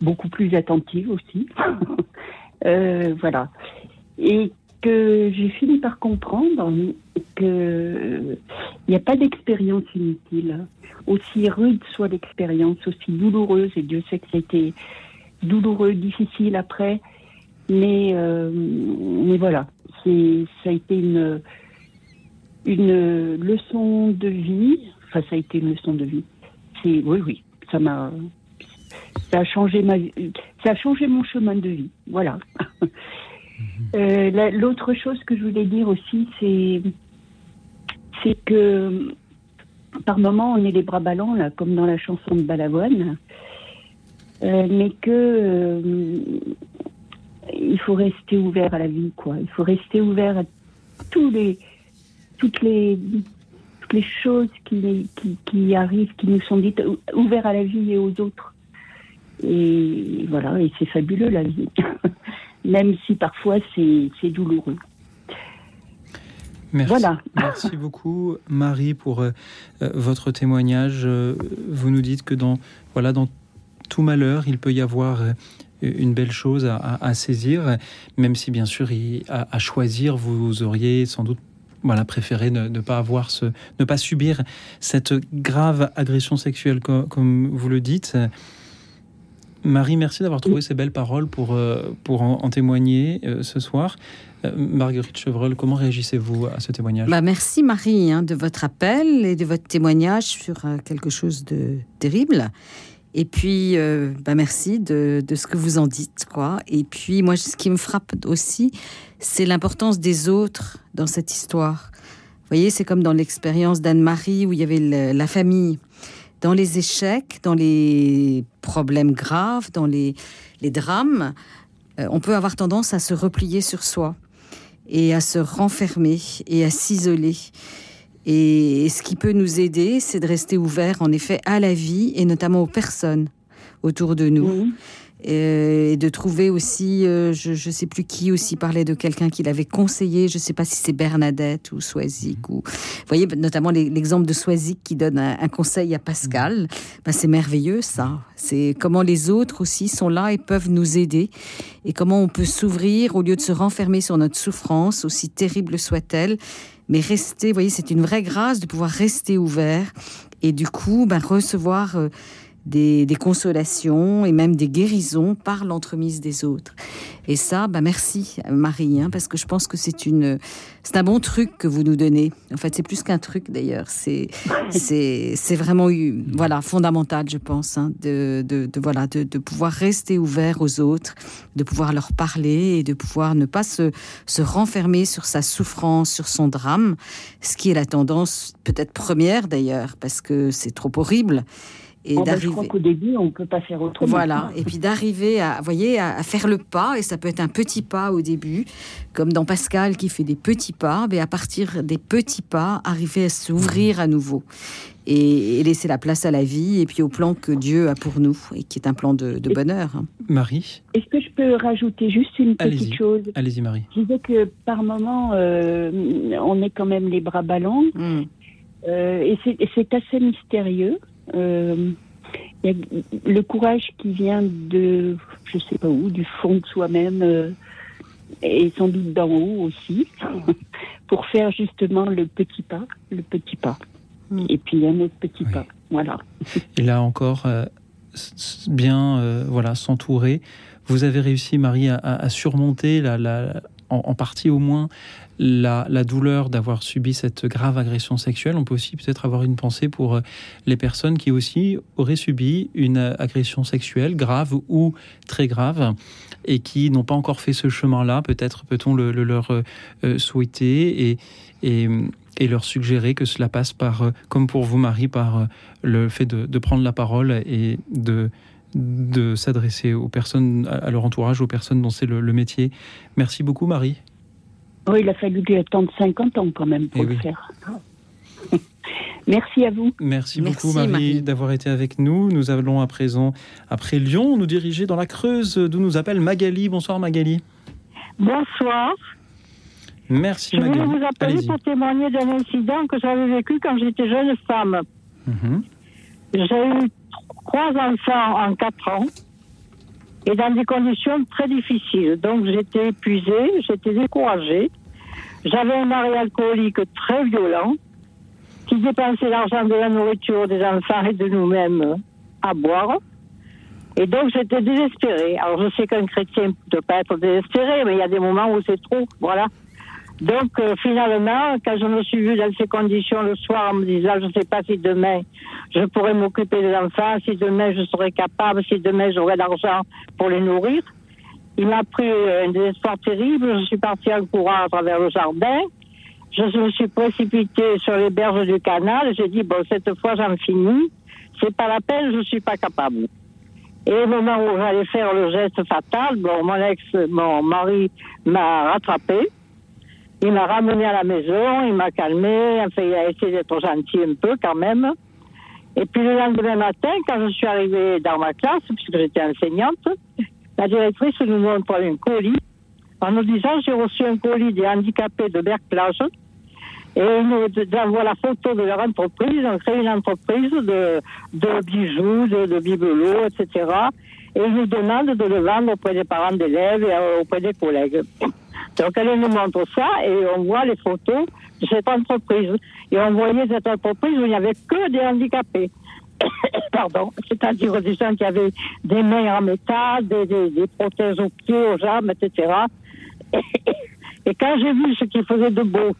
beaucoup plus attentive aussi. euh, voilà. Et que j'ai fini par comprendre que il n'y a pas d'expérience inutile. Aussi rude soit l'expérience, aussi douloureuse, et Dieu sait que c'était douloureux, difficile après, mais, euh, mais voilà, ça a été une, une leçon de vie. Enfin, ça a été une leçon de vie. C'est, oui, oui, ça m'a, ça a changé ma, ça a changé mon chemin de vie. Voilà. Euh, la- l'autre chose que je voulais dire aussi, c'est, que par moments on est les bras ballants là, comme dans la chanson de Balavoine, Euh, mais que euh, il faut rester ouvert à la vie, quoi. Il faut rester ouvert à tous les, toutes les, toutes les choses qui, qui, arrivent, qui nous sont dites, ou- ouvert à la vie et aux autres. Et voilà, et c'est fabuleux la vie, même si parfois c'est douloureux. Merci. Voilà. Merci beaucoup, Marie, pour euh, euh, votre témoignage. Euh, vous nous dites que dans, voilà, dans tout malheur, il peut y avoir une belle chose à, à- à saisir, même si, bien sûr, il- à, à choisir, vous auriez sans doute voilà, préféré ne, ne pas avoir ce, ne pas subir cette grave agression sexuelle, co- comme, vous le dites. Marie, merci d'avoir trouvé ces belles paroles pour, euh, pour en, en témoigner euh, ce soir. Euh, Marguerite Chevreul, comment réagissez-vous à ce témoignage? Bah, merci Marie hein, de votre appel et de votre témoignage sur quelque chose de terrible. Et puis, bah, merci de, de ce que vous en dites. quoi. Et puis, moi, ce qui me frappe aussi, c'est l'importance des autres dans cette histoire. Vous voyez, c'est comme dans l'expérience d'Anne-Marie où il y avait le- la famille. Dans les échecs, dans les problèmes graves, dans les, les drames, euh, on peut avoir tendance à se replier sur soi et à se renfermer et à s'isoler. Et ce qui peut nous aider, c'est de rester ouvert, en effet, à la vie et notamment aux personnes, autour de nous. Euh, et de trouver aussi, euh, je ne sais plus qui aussi parlait de quelqu'un qui l'avait conseillé, je ne sais pas si c'est Bernadette ou Swazik, ou, vous voyez notamment l'exemple de Swazik qui donne un, conseil à Pascal, ben, c'est merveilleux ça, c'est comment les autres aussi sont là et peuvent nous aider, et comment on peut s'ouvrir au lieu de se renfermer sur notre souffrance, aussi terrible soit-elle, mais rester, vous voyez, c'est une vraie grâce de pouvoir rester ouvert, et du coup, ben, recevoir... Euh, des, consolations et même des guérisons par l'entremise des autres. Et ça, bah merci Marie, hein, parce que je pense que c'est une, c'est un bon truc que vous nous donnez. En fait, c'est plus qu'un truc d'ailleurs. C'est, c'est, c'est vraiment voilà fondamental, je pense, hein, de, de, voilà de, de, pouvoir rester ouvert aux autres, de pouvoir leur parler et de pouvoir ne pas se, se renfermer sur sa souffrance, sur son drame, ce qui est la tendance peut-être première d'ailleurs, parce que c'est trop horrible et oh, ben, d'arriver. je crois qu'au début, on ne peut pas faire autrement. Voilà, et puis d'arriver à, voyez, à, faire le pas, et ça peut être un petit pas au début, comme dans Pascal qui fait des petits pas, mais à partir des petits pas, arriver à s'ouvrir à nouveau. Et, laisser la place à la vie et puis au plan que Dieu a pour nous et qui est un plan de, bonheur. Hein. Marie Est-ce que je peux rajouter juste une petite chose? Allez-y Marie. Je disais que par moment, euh, on est quand même les bras ballants hmm. euh, et c'est assez mystérieux. Euh, y a le courage qui vient de, je sais pas où, du fond de soi-même, euh, et sans doute d'en haut aussi, pour faire justement le petit pas, le petit pas. Hmm. Et puis un autre petit pas. Voilà. Et là encore, euh, bien euh, voilà, s'entourer. Vous avez réussi, Marie, à, surmonter la, la, en, partie au moins la, douleur d'avoir subi cette grave agression sexuelle. On peut aussi peut-être avoir une pensée pour euh, les personnes qui aussi auraient subi une agression sexuelle grave ou très grave et qui n'ont pas encore fait ce chemin-là. Peut-être peut-on le, leur euh, euh, souhaiter et, leur suggérer que cela passe par, comme pour vous Marie, par le fait de, prendre la parole et de s'adresser aux personnes, à leur entourage, aux personnes dont c'est le, métier. Merci beaucoup, Marie. Oui, il a fallu lui attendre 50 ans quand même pour eh le faire. Merci à vous. Merci, beaucoup Marie, d'avoir été avec nous. Nous allons à présent, après Lyon, nous diriger dans la Creuse d'où nous appelle Magali. Bonsoir Magali. Bonsoir. Merci Magali. Je voulais vous appeler pour témoigner d'un incident que j'avais vécu quand j'étais jeune femme. Mhm. J'ai eu trois enfants en quatre ans et dans des conditions très difficiles. Donc j'étais épuisée, j'étais découragée. J'avais un mari alcoolique très violent qui dépensait l'argent de la nourriture des enfants et de nous-mêmes à boire. Et donc j'étais désespérée. Alors je sais qu'un chrétien ne peut pas être désespéré, mais il y a des moments où c'est trop. Voilà. Donc euh, finalement, quand je me suis vue dans ces conditions le soir en me disant, je ne sais pas si demain je pourrais m'occuper des enfants, si demain je serais capable, si demain j'aurais l'argent pour les nourrir, il m'a pris un désespoir terrible. Je suis partie en courant à travers le jardin. Je me suis précipitée sur les berges du canal. J'ai dit, bon, cette fois j'en finis. C'est pas la peine, je suis pas capable. Et au moment où j'allais faire le geste fatal, bon, mon ex, mon mari m'a rattrapé. Il m'a ramené à la maison, il m'a calmé, il a essayé d'être gentil un peu quand même. Et puis le lendemain matin, quand je suis arrivée dans ma classe, puisque j'étais enseignante, la directrice nous montre un colis en nous disant j'ai reçu un colis des handicapés de Berclage et ils nous la photo de leur entreprise. Ils ont créé une entreprise de, bijoux, de, de bibelots, etc. Et ils nous demandent de le vendre auprès des parents d'élèves et euh, auprès des collègues. Donc elle nous montre ça et on voit les photos de cette entreprise. Et on voyait cette entreprise où il n'y avait que des handicapés. Pardon, c'est-à-dire des gens qui avaient des mains en métal, des, des, prothèses aux pieds, aux jambes, etc. Et, quand j'ai vu ce qu'ils faisaient de beau,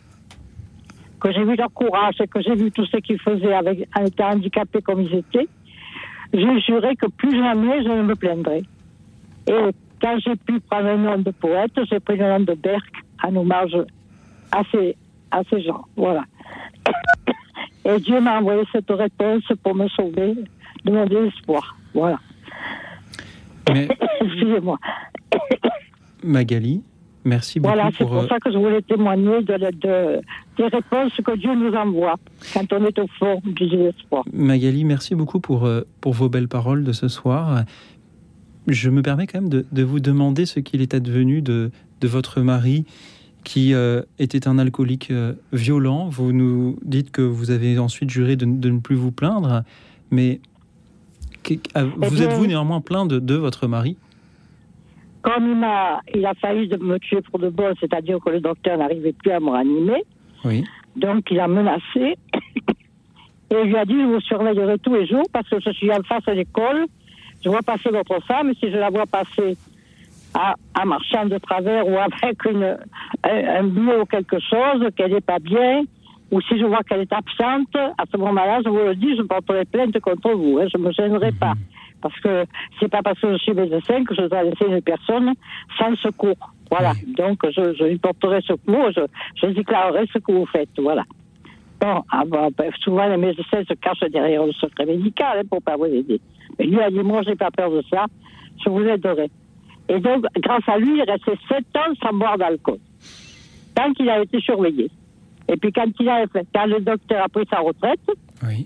que j'ai vu leur courage et que j'ai vu tout ce qu'ils faisaient avec, en étant handicapés comme ils étaient, j'ai juré que plus jamais je ne me plaindrai. Et quand j'ai pu prendre le nom de poète, j'ai pris le nom de Berck en hommage à ces, à ces gens. Voilà. Et Dieu m'a envoyé cette réponse pour me sauver de mon désespoir. Voilà. Mais... Excusez-moi. Magali, Merci beaucoup. Voilà, c'est pour, euh, ça que je voulais témoigner de, de- des réponses que Dieu nous envoie quand on est au fond du désespoir. Magali, merci beaucoup pour, euh, pour vos belles paroles de ce soir. Je me permets quand même de, de vous demander ce qu'il est advenu de, de votre mari qui euh, était un alcoolique euh, violent. Vous nous dites que vous avez ensuite juré de, de ne plus vous plaindre, mais que- ah, vous êtes-vous néanmoins plaint de, de votre mari? Comme il, m'a, il a failli de me tuer pour de bon, c'est-à-dire que le docteur n'arrivait plus à me ranimer, Oui. donc il a menacé. Et il lui a dit, je vous surveillerai tous les jours parce que je suis en face à l'école. Je vois passer votre femme. Si je la vois passer à, à marchant de travers ou avec une, un, bleu ou quelque chose, qu'elle n'est pas bien, ou si je vois qu'elle est absente, à ce moment-là, je vous le dis, je porterai plainte contre vous. hein, je ne me gênerai pas. Parce que c'est pas parce que je suis médecin que je dois laisser une personne sans secours. Voilà. Donc, je, je lui porterai secours, je, je déclarerai ce que vous faites. Voilà. Bon, ah bon, ben, souvent les médecins se cachent derrière le secret médical hein, pour pas vous aider. Mais lui a dit, moi, j'ai pas peur de ça, je vous aiderai. Et donc, grâce à lui, il est resté sept ans sans boire d'alcool. Tant qu'il a été surveillé. Et puis, quand, il a, quand le docteur a pris sa retraite,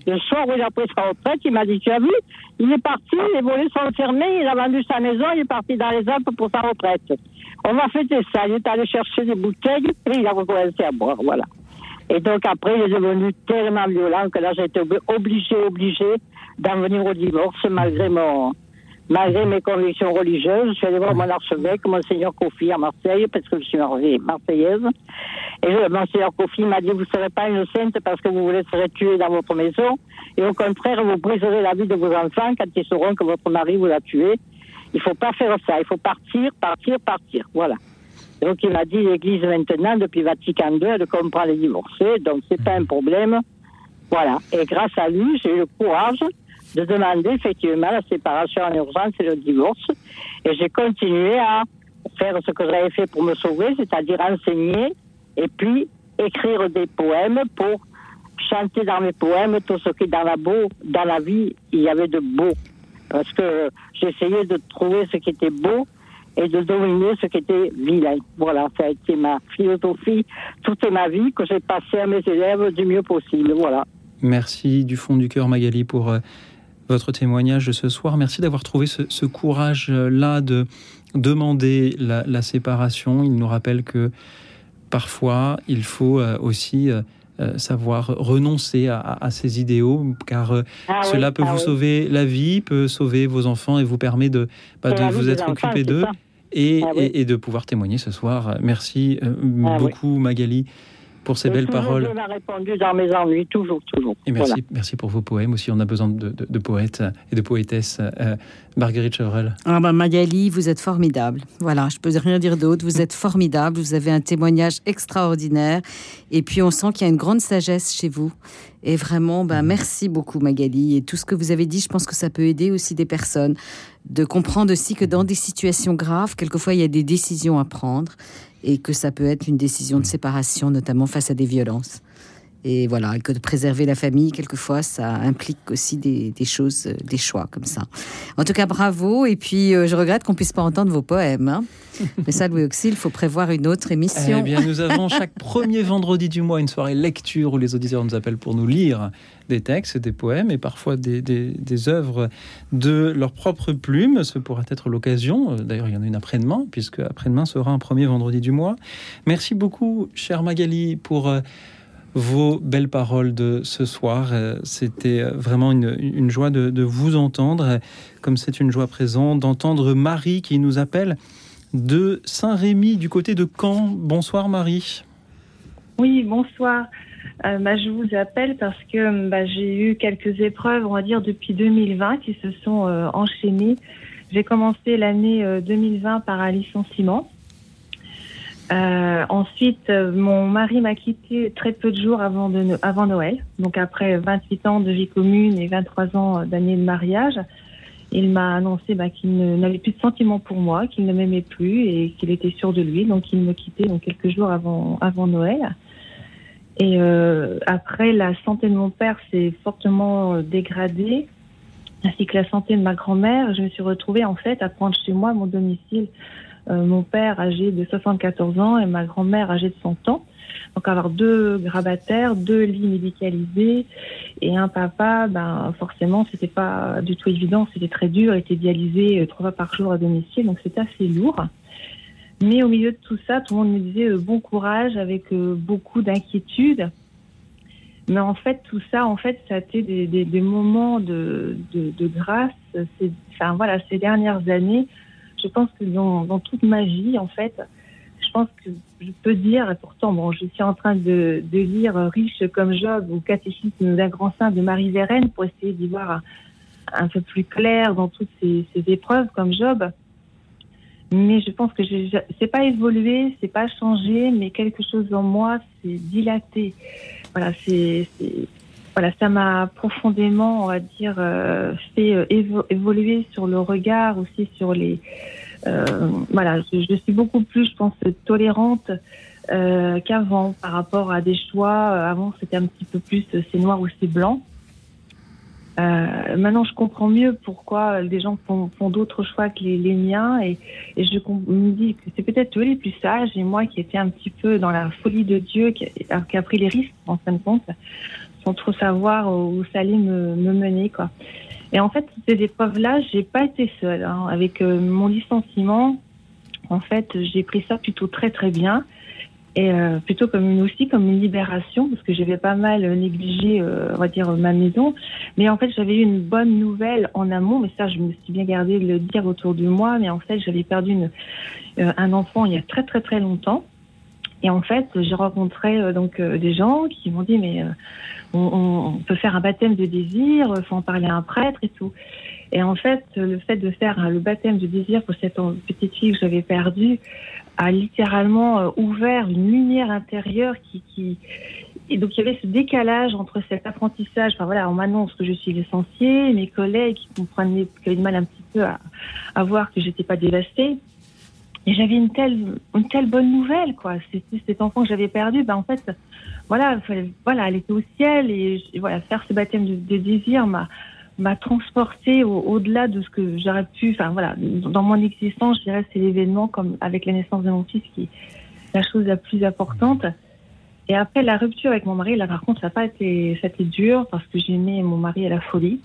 le soir où il a pris sa retraite, il m'a dit, tu as vu, il est parti, les volets sont fermés, il a vendu sa maison, il est parti dans les Alpes pour sa retraite. On va fêter ça. Il est allé chercher des bouteilles et il a recommencé à boire. Voilà. Et donc après, il est devenu tellement violent que là, j'ai été obli- obligée, obligée d'en venir au divorce malgré mon, malgré mes convictions religieuses. Je suis allée voir mon archevêque, Monseigneur Kofi à Marseille, parce que je suis marse- marseillaise. Et Monseigneur Kofi m'a dit, vous ne serez pas une sainte parce que vous vous laisserez tuer dans votre maison. Et au contraire, vous briserez la vie de vos enfants quand ils sauront que votre mari vous a tué. Il faut pas faire ça. Il faut partir, partir, partir. Voilà. Donc il m'a dit l'Église maintenant, depuis Vatican II, elle comprend les divorcés, donc c'est pas un problème. Voilà. Et grâce à lui, j'ai eu le courage de demander effectivement la séparation en urgence et le divorce. Et j'ai continué à faire ce que j'avais fait pour me sauver, c'est-à-dire enseigner et puis écrire des poèmes pour chanter dans mes poèmes tout ce qui dans la beau, dans la vie, il y avait de beau. Parce que j'essayais de trouver ce qui était beau et de dominer ce qui était vilain. Voilà, ça a été ma philosophie toute ma vie que j'ai passé à mes élèves du mieux possible. Voilà. Merci du fond du cœur, Magali, pour euh, votre témoignage de ce soir. Merci d'avoir trouvé ce, ce courage-là de demander la, la séparation. Il nous rappelle que parfois, il faut euh, aussi euh, euh, savoir renoncer à, à- à ces idéaux, car Ah oui, cela peut ah vous oui. sauver la vie, peut sauver vos enfants et vous permet de, bah, de vous être occupé d'eux. Et, Ah oui. et- et de pouvoir témoigner ce soir. Merci beaucoup, Magali, pour ces Et belles toujours paroles. Dieu m'a répondu dans mes ennuis, toujours, toujours. Et merci, Voilà. merci pour vos poèmes aussi. On a besoin de, de- de poètes et de poétesses. Euh, Marguerite Chevrel. Ah bah Magali, vous êtes formidable. Voilà, je peux rien dire d'autre. Vous êtes formidable. Vous avez un témoignage extraordinaire. Et puis on sent qu'il y a une grande sagesse chez vous. Et vraiment, ben merci beaucoup Magali. Et tout ce que vous avez dit, je pense que ça peut aider aussi des personnes de comprendre aussi que dans des situations graves, quelquefois il y a des décisions à prendre et que ça peut être une décision de séparation, notamment face à des violences. Et voilà, et que de préserver la famille, quelquefois, ça implique aussi des, des choses, euh, des choix comme ça. En tout cas, bravo. Et puis, euh, je regrette qu'on puisse pas entendre vos poèmes. hein. Mais ça, Louis Auxil, il faut prévoir une autre émission. Eh bien, nous avons chaque premier vendredi du mois une soirée lecture où les auditeurs nous appellent pour nous lire des textes, des poèmes et parfois des, des, des œuvres de leur propre plume. Ce pourrait être l'occasion. Euh, D'ailleurs, il y en a une après-demain, puisque après-demain sera un premier vendredi du mois. Merci beaucoup, chère Magali, pour euh, vos belles paroles de ce soir. Euh, C'était vraiment une, joie de, vous entendre, comme c'est une joie présente d'entendre Marie qui nous appelle de Saint-Rémy du côté de Caen. Bonsoir Marie. Oui, bonsoir. Euh, bah, je vous appelle parce que bah, j'ai eu quelques épreuves, on va dire, depuis 2020 qui se sont euh, enchaînées. J'ai commencé l'année euh, 2020 par un licenciement. Euh, ensuite, euh, mon mari m'a quitté très peu de jours avant, Noël. Donc après 28 ans de vie commune et 23 ans d'années de mariage, il m'a annoncé bah, qu'il n'avait plus de sentiments pour moi, qu'il ne m'aimait plus et qu'il était sûr de lui. Donc il me quittait donc, quelques jours avant, Noël. Et euh, après, la santé de mon père s'est fortement euh, dégradée, ainsi que la santé de ma grand-mère. Je me suis retrouvée en fait à prendre chez moi mon domicile euh, mon père âgé de 74 ans et ma grand-mère âgée de 100 ans. Donc avoir deux grabataires, deux lits médicalisés et un papa, ben forcément c'était pas du tout évident, c'était très dur, il était dialysé euh, trois fois par jour à domicile, donc c'était assez lourd. Mais au milieu de tout ça, tout le monde me disait euh, bon courage avec euh, beaucoup d'inquiétude. Mais en fait, tout ça, en fait, ça a été des, moments de, de, grâce. Enfin voilà, ces dernières années, je pense que dans, toute ma vie, en fait, je pense que je peux dire, et pourtant, bon, je suis en train de, lire Riche comme Job ou Catéchisme d'un grand saint de Marie Vérène pour essayer d'y voir un, peu plus clair dans toutes ces, épreuves comme Job. Mais je pense que j'ai- c'est pas évolué, c'est pas changé, mais quelque chose en moi s'est dilaté. Voilà, c'est- voilà, ça m'a profondément, on va dire, euh, fait euh, évo- évoluer sur le regard aussi sur les. euh, voilà, je, suis beaucoup plus, je pense, tolérante qu'avant par rapport à des choix. Avant, c'était un petit peu plus c'est noir ou c'est blanc. Maintenant, je comprends mieux pourquoi les gens font, d'autres choix que les, miens et, je me dis que c'est peut-être eux les plus sages et moi qui étais un petit peu dans la folie de Dieu, qui a pris les risques en fin de compte, sans trop savoir où ça allait me, me mener. quoi. Et en fait, ces épreuves-là, j'ai pas été seule. hein. Avec euh, mon licenciement, en fait, j'ai pris ça plutôt très très bien et euh, plutôt comme une aussi comme une libération parce que j'avais pas mal négligé euh, on va dire ma maison mais en fait j'avais eu une bonne nouvelle en amont mais ça je me suis bien gardé de le dire autour de moi mais en fait j'avais perdu une, un enfant il y a très très très longtemps et en fait j'ai rencontré euh, donc euh, des gens qui m'ont dit mais euh, on, on- peut faire un baptême de désir faut en parler à un prêtre et tout et en fait le fait de faire le baptême de désir pour cette petite fille que j'avais perdue a littéralement ouvert une lumière intérieure qui, qui et donc il y avait ce décalage entre cet apprentissage. Enfin voilà, on m'annonce que je suis licenciée, mes collègues qui comprenaient, qui avaient du mal un petit peu à, à voir que j'étais pas dévastée. Et j'avais une telle, une telle bonne nouvelle, quoi. C'était cet enfant que j'avais perdu. Ben en fait, voilà, voilà, elle était au ciel et voilà, faire ce baptême de, de désir m'a m'a transporté au- au-delà de ce que j'aurais pu. Enfin voilà, dans mon existence, je dirais c'est l'événement comme avec la naissance de mon fils qui est la chose la plus importante. Et après la rupture avec mon mari, là par contre, ça n'a pas été, ça a été dur parce que j'ai aimé mon mari à la folie.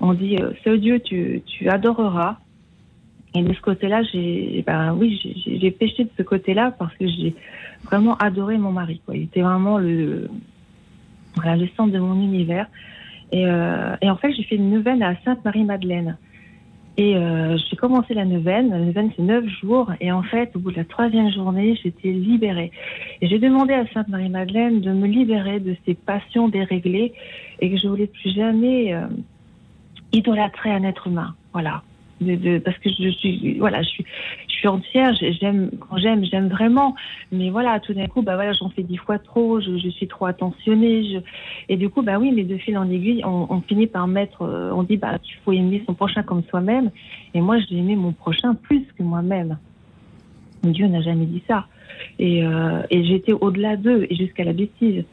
On dit, ce Dieu, tu, tu adoreras. Et de ce côté-là, j'ai, ben oui, j'ai- péché de ce côté-là parce que j'ai vraiment adoré mon mari. Il était vraiment le, voilà, le centre de mon univers. Et, euh, et en fait, j'ai fait une neuvaine à Sainte-Marie-Madeleine. Et euh, j'ai commencé la neuvaine. La neuvaine, c'est neuf jours. Et en fait, au bout de la troisième journée, j'étais libérée. Et j'ai demandé à Sainte-Marie-Madeleine de me libérer de ces passions déréglées et que je voulais plus jamais euh, idolâtrer un être humain. Voilà. Parce que je suis, voilà, je suis, entière. j'ai- J'aime, quand j'aime, j'aime vraiment. Mais voilà, tout d'un coup, bah voilà, j'en fais dix fois trop. Je, suis trop attentionnée. Et du coup, bah oui, mais de fil en aiguille, on, on finit par mettre, euh, on dit bah qu'il faut aimer son prochain comme soi-même. Et moi, j'ai aimé mon prochain plus que moi-même. Dieu n'a jamais dit ça. Et, euh, et j'étais au-delà d'eux et jusqu'à la bêtise.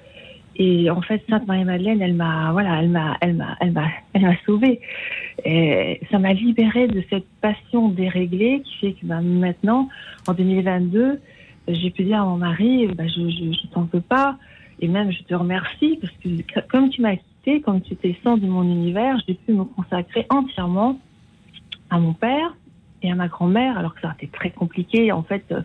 Et en fait, Sainte Marie-Madeleine, elle m'a, voilà, elle m'a, elle m'a, elle m'a, elle m'a sauvée. Et ça m'a libérée de cette passion déréglée qui fait que bah, maintenant, en 2022, j'ai pu dire à mon mari, bah, je, je, je t'en veux pas, et même je te remercie parce que comme tu m'as quitté, comme tu étais sans de mon univers, j'ai pu me consacrer entièrement à mon père et à ma grand-mère, alors que ça a été très compliqué en fait euh,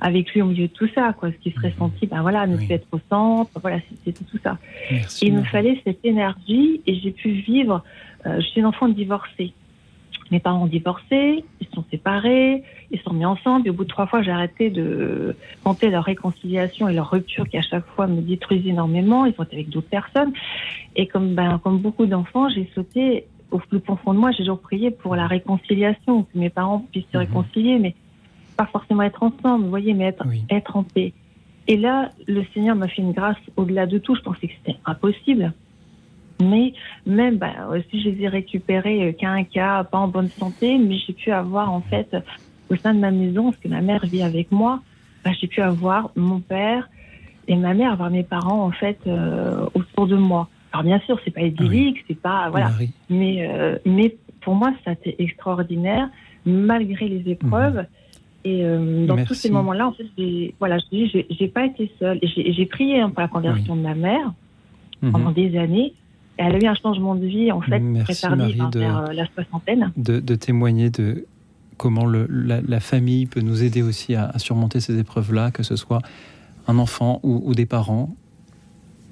avec lui au milieu de tout ça, quoi. Ce qui serait senti, ben voilà, ne plus être au centre, voilà, c'était tout ça. Merci, Et il me fallait cette énergie et j'ai pu vivre. euh, je suis une enfant divorcée. Mes parents ont divorcé, ils se sont séparés, ils se sont mis ensemble. Et au bout de trois fois, j'ai arrêté de compter leur réconciliation et leur rupture qui à chaque fois me détruisent énormément. Ils sont avec d'autres personnes. Et comme, ben, comme beaucoup d'enfants, j'ai sauté au plus profond de moi. J'ai toujours prié pour la réconciliation, que mes parents puissent se réconcilier, mais pas forcément être ensemble, vous voyez, mais être, être en paix. Et là, le Seigneur m'a fait une grâce au-delà de tout. Je pensais que c'était impossible. Mais même bah, si je les ai récupérés euh, qu'à un cas, pas en bonne santé, mais j'ai pu avoir en fait au sein de ma maison, parce que ma mère vit avec moi, bah, j'ai pu avoir mon père et ma mère, avoir mes parents en fait euh, autour de moi. Alors bien sûr, c'est pas idyllique, c'est pas voilà, mais euh, mais pour moi, ça a été extraordinaire malgré les épreuves. Et euh, dans tous ces moments-là, en fait, j'ai, voilà, je dis, j'ai, pas été seule. J'ai, prié hein, pour la conversion de ma mère Mhm. pendant des années. Et elle a eu un changement de vie, en fait, Merci, très tardif, Marie, hein, de- vers euh, la soixantaine. de, de témoigner de comment le- la, la famille peut nous aider aussi à, à surmonter ces épreuves-là, que ce soit un enfant ou, ou des parents.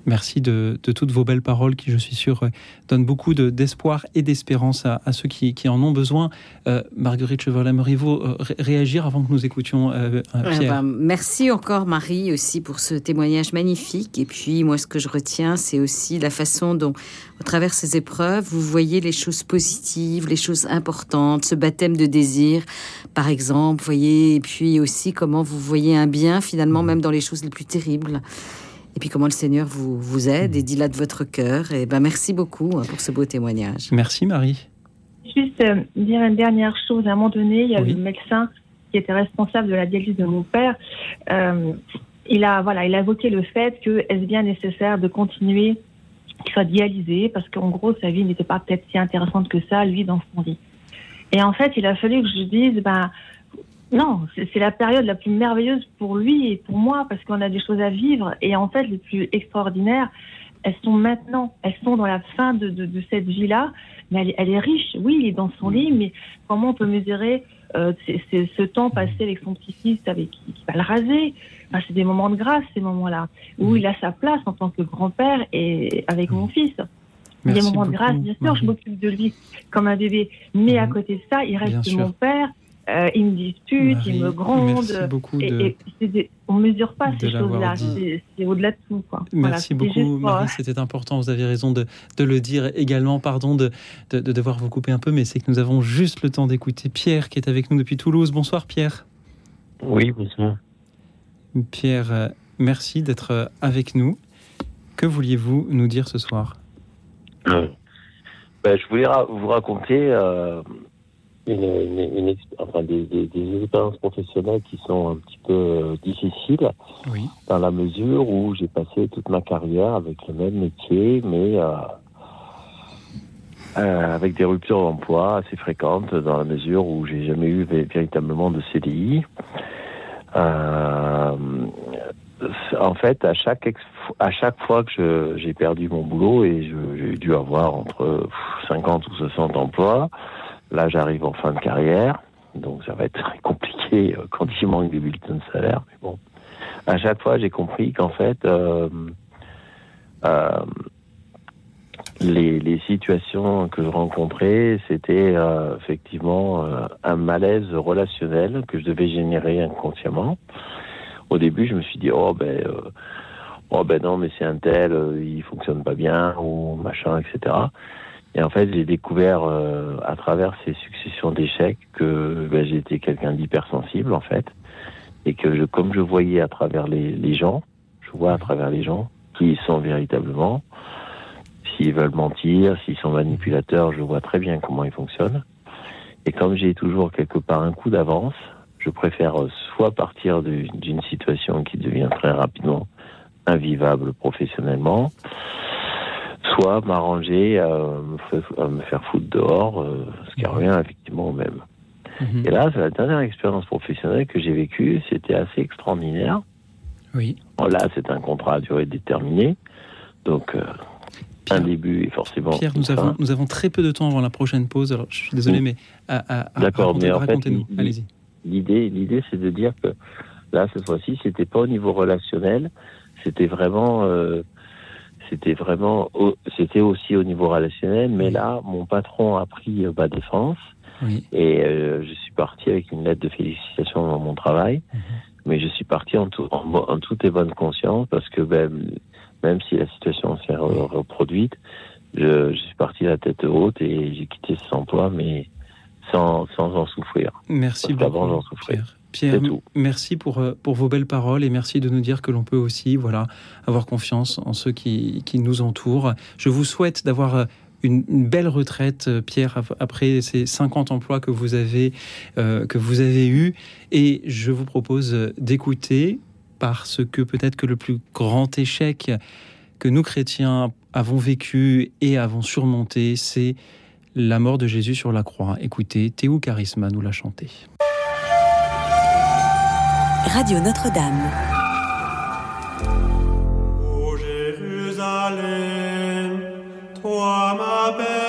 Merci de, de toutes vos belles paroles qui, je suis sûr, euh, donnent beaucoup de- d'espoir et d'espérance à, à ceux qui, qui en ont besoin. Euh, Marguerite Chevalier-Moriveau, euh, ré- réagir avant que nous écoutions euh, euh, Pierre. ben, merci encore Marie aussi pour ce témoignage magnifique. Et puis moi ce que je retiens c'est aussi la façon dont au travers ces épreuves vous voyez les choses positives, les choses importantes, ce baptême de désir par exemple, voyez, et puis aussi comment vous voyez un bien finalement même dans les choses les plus terribles. Et puis comment le Seigneur vous, vous aide et dit là de votre cœur. Et ben merci beaucoup hein, pour ce beau témoignage. Merci Marie. Juste euh, dire une dernière chose. À un moment donné, il y a le médecin qui était responsable de la dialyse de mon père. Euh, il a voilà, il a évoqué le fait que est-ce bien nécessaire de continuer qu'il soit dialysé parce qu'en gros sa vie n'était pas peut-être si intéressante que ça lui dans son lit. Et en fait, il a fallu que je dise ben non, c'est la période la plus merveilleuse pour lui et pour moi parce qu'on a des choses à vivre et en fait les plus extraordinaires, elles sont maintenant, elles sont dans la fin de, de, de cette vie-là, mais elle, est- elle est riche, oui, il est dans son lit, mais comment on peut mesurer euh, ce temps passé avec son petit-fils avec qui, qui va le raser? Enfin, C'est des moments de grâce, ces moments-là, où il a sa place en tant que grand-père et avec mon fils. Il y a des moments de grâce, bien sûr, Marie. je m'occupe de lui comme un bébé, mais à côté de ça, il reste mon père. Euh, il me dispute, Marie, il me gronde. merci beaucoup et, de- et c'est des- on mesure pas ces choses-là. C'est- au-delà de tout. Quoi. Merci beaucoup, Marie. C'était important. Vous aviez raison de, de le dire également. Pardon de, de, de devoir vous couper un peu, mais c'est que nous avons juste le temps d'écouter Pierre qui est avec nous depuis Toulouse. Bonsoir, Pierre. Oui, bonsoir. Pierre, euh, merci d'être euh, avec nous. Que vouliez-vous nous dire ce soir? Euh, ben, je voulais ra- vous raconter euh, une, une- une enfin, des, des- des expériences professionnelles qui sont un petit peu euh, difficiles, Oui. dans la mesure où j'ai passé toute ma carrière avec le même métier, mais euh, euh, avec des ruptures d'emploi assez fréquentes, dans la mesure où j'ai jamais eu vé- véritablement de CDI. Euh, en fait, à chaque, à chaque fois que j'ai perdu mon boulot et j'ai dû avoir entre pff, 50 ou 60 emplois, là j'arrive en fin de carrière, donc ça va être très compliqué euh, quand il manque des bulletins de salaire. Mais bon, à chaque fois j'ai compris qu'en fait, euh, euh, les, les situations que je rencontrais, c'était euh, effectivement euh, un malaise relationnel que je devais générer inconsciemment. Au début, je me suis dit, oh ben, euh, oh ben non, mais c'est un tel, il fonctionne pas bien, ou machin, etc. Et en fait, j'ai découvert euh, à travers ces successions d'échecs que ben, j'étais quelqu'un d'hypersensible, en fait. Et que je, comme je voyais à travers les, les gens, je vois à travers les gens qui ils sont véritablement, s'ils veulent mentir, s'ils sont manipulateurs, je vois très bien comment ils fonctionnent. Et comme j'ai toujours quelque part un coup d'avance, je préfère soit partir du- d'une situation qui devient très rapidement invivable professionnellement, soit m'arranger à me, fa- à me faire foutre dehors, euh, ce qui revient effectivement au même. Et là, c'est la dernière expérience professionnelle que j'ai vécue, c'était assez extraordinaire. Oui. Bon, là, c'est un contrat à durée déterminée, donc euh, un début et forcément Pierre, nous avons, nous avons très peu de temps avant la prochaine pause. Alors, je suis désolé, mais à, à- à- D'accord, mais racontez-nous. Allez-y. L'idée, l'idée, c'est de dire que là, cette fois-ci, c'était pas au niveau relationnel, c'était vraiment, euh, c'était vraiment, c'était aussi au niveau relationnel, mais là, mon patron a pris euh, ma défense Oui. et euh, je suis parti avec une lettre de félicitations dans mon travail, mais je suis parti en, tout, en, en toute et bonne conscience parce que ben, même si la situation s'est re- reproduite, je, je suis parti la tête haute et j'ai quitté cet emploi, mais sans, sans en souffrir. Merci beaucoup, j'en souffrais. Pierre, merci pour, euh, pour vos belles paroles et merci de nous dire que l'on peut aussi voilà, avoir confiance en ceux qui, qui nous entourent. Je vous souhaite d'avoir euh, une, une belle retraite, euh, Pierre, ap- après ces 50 emplois que vous avez, euh, que vous avez eus. Et je vous propose d'écouter, parce que peut-être que le plus grand échec que nous, chrétiens, avons vécu et avons surmonté, c'est la mort de Jésus sur la croix. Écoutez, Théo Charisma nous l'a chanté. Radio Notre-Dame. Ô Jérusalem, toi ma belle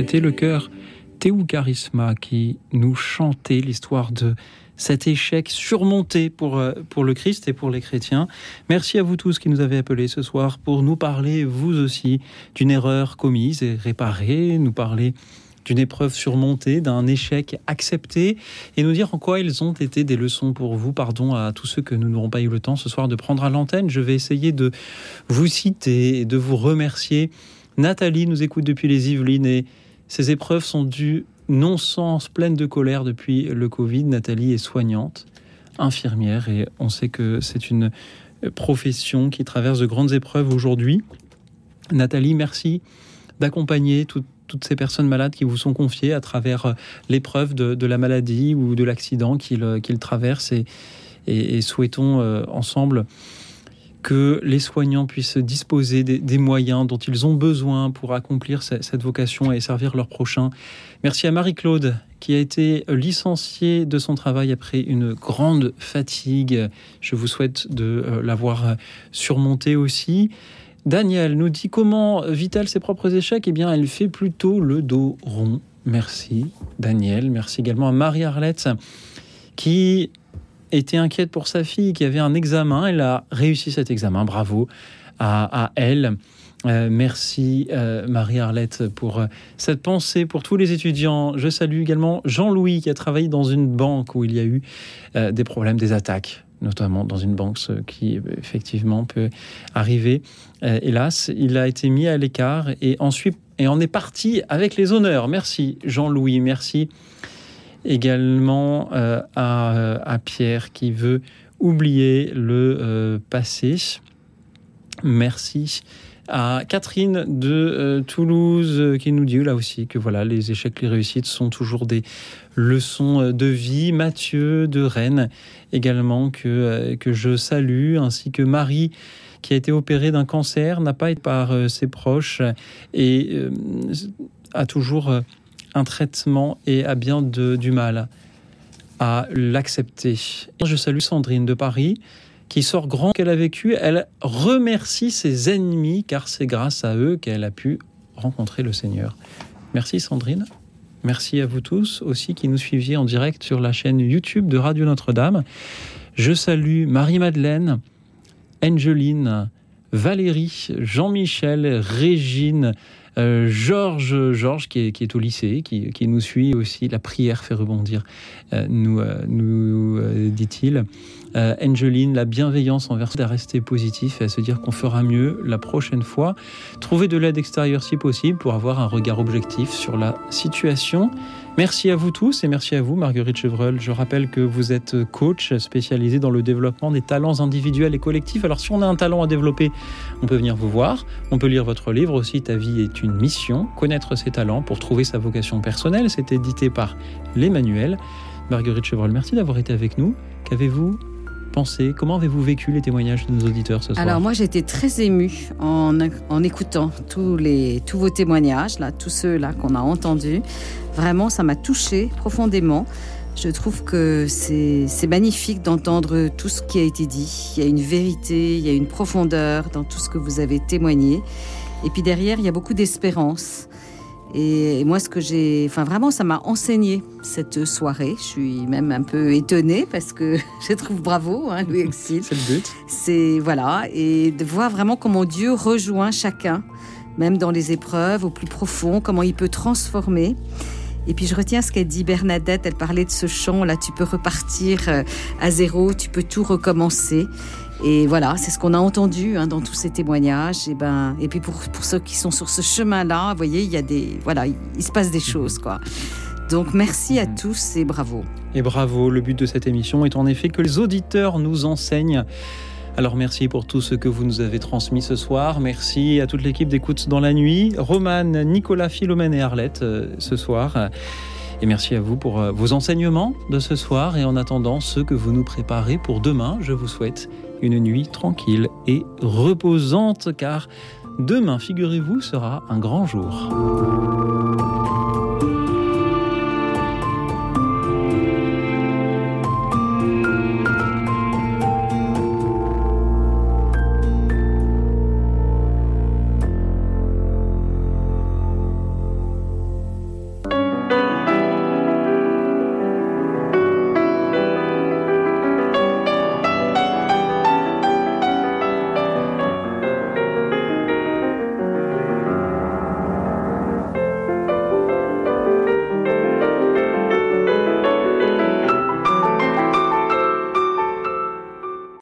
C'était le cœur Théou Charisma qui nous chantait l'histoire de cet échec surmonté pour, euh, pour le Christ et pour les chrétiens. Merci à vous tous qui nous avez appelés ce soir pour nous parler, vous aussi, d'une erreur commise et réparée, nous parler d'une épreuve surmontée, d'un échec accepté, et nous dire en quoi ils ont été des leçons pour vous. Pardon à tous ceux que nous n'aurons pas eu le temps ce soir de prendre à l'antenne. Je vais essayer de vous citer et de vous remercier. Nathalie nous écoute depuis les Yvelines et ces épreuves sont dues non-sens, pleines de colère depuis le Covid. Nathalie est soignante, infirmière, et on sait que c'est une profession qui traverse de grandes épreuves aujourd'hui. Nathalie, merci d'accompagner toutes ces personnes malades qui vous sont confiées à travers euh, l'épreuve de, la maladie ou de l'accident qu'ils euh, traversent et, souhaitons euh, ensemble que les soignants puissent disposer des, moyens dont ils ont besoin pour accomplir cette, vocation et servir leurs prochains. Merci à Marie-Claude qui a été licenciée de son travail après une grande fatigue. Je vous souhaite de l'avoir surmontée aussi. Daniel nous dit comment vit-elle ses propres échecs Eh bien, elle fait plutôt le dos rond. Merci, Daniel. Merci également à Marie-Arlette qui était inquiète pour sa fille qui avait un examen. Elle a réussi cet examen. Bravo à, elle. Euh, merci euh, Marie-Arlette pour euh, cette pensée pour tous les étudiants. Je salue également Jean-Louis qui a travaillé dans une banque où il y a eu des problèmes, des attaques notamment dans une banque, ce qui effectivement peut arriver. Hélas, il a été mis à l'écart et ensuite et on est parti avec les honneurs. Merci Jean-Louis, merci également euh, à, Pierre qui veut oublier le euh, passé. Merci à Catherine de Toulouse qui nous dit là aussi que voilà les échecs, les réussites sont toujours des leçons de vie. Mathieu de Rennes également que, que je salue, ainsi que Marie qui a été opérée d'un cancer, n'a pas été par euh, ses proches et euh, a toujours euh, un traitement et a bien du mal à l'accepter. Je salue Sandrine de Paris qui sort grand qu'elle a vécu. Elle remercie ses ennemis car c'est grâce à eux qu'elle a pu rencontrer le Seigneur. Merci Sandrine. Merci à vous tous aussi qui nous suiviez en direct sur la chaîne YouTube de Radio Notre-Dame. Je salue Marie-Madeleine, Angeline, Valérie, Jean-Michel, Régine, euh, Georges, qui est, au lycée, qui, nous suit aussi. La prière fait rebondir, euh, nous, euh, nous dit-il. Angeline, la bienveillance envers à rester positif et à se dire qu'on fera mieux la prochaine fois. Trouver de l'aide extérieure si possible pour avoir un regard objectif sur la situation. Merci à vous tous et merci à vous, Marguerite Chevreul. Je rappelle que vous êtes coach spécialisé dans le développement des talents individuels et collectifs. Alors, si on a un talent à développer, on peut venir vous voir. On peut lire votre livre aussi, Ta vie est une mission. Connaître ses talents pour trouver sa vocation personnelle. C'est édité par l'Emmanuel. Marguerite Chevreul, merci d'avoir été avec nous. Qu'avez-vous Comment avez-vous vécu les témoignages de nos auditeurs ce soir Alors moi j'étais très émue en, en, écoutant tous, les, tous vos témoignages, là, tous ceux là qu'on a entendus. Vraiment ça m'a touchée profondément. Je trouve que c'est magnifique d'entendre tout ce qui a été dit. Il y a une vérité, il y a une profondeur dans tout ce que vous avez témoigné. Et puis derrière, il y a beaucoup d'espérance. Et moi, ce que j'ai, enfin vraiment, ça m'a enseigné cette soirée. Je suis même un peu étonnée parce que je trouve bravo, hein, Louis Exil. C'est le but. C'est voilà, et de voir vraiment comment Dieu rejoint chacun, même dans les épreuves, au plus profond, comment il peut transformer. Et puis je retiens ce qu'a dit Bernadette, elle parlait de ce chant, là tu peux repartir euh, à zéro, tu peux tout recommencer. Et voilà, c'est ce qu'on a entendu hein, dans tous ces témoignages. Et, ben, et puis pour, pour ceux qui sont sur ce chemin-là, vous voyez, il y a des, voilà, il, se passe des choses. quoi. Donc merci à tous et bravo. Et bravo, le but de cette émission est en effet que les auditeurs nous enseignent. Alors merci pour tout ce que vous nous avez transmis ce soir. Merci à toute l'équipe d'écoute dans la nuit. Romane, Nicolas, Philomène et Arlette euh, ce soir. Et merci à vous pour euh, vos enseignements de ce soir. Et en attendant ceux que vous nous préparez pour demain, je vous souhaite une nuit tranquille et reposante car demain, figurez-vous, sera un grand jour.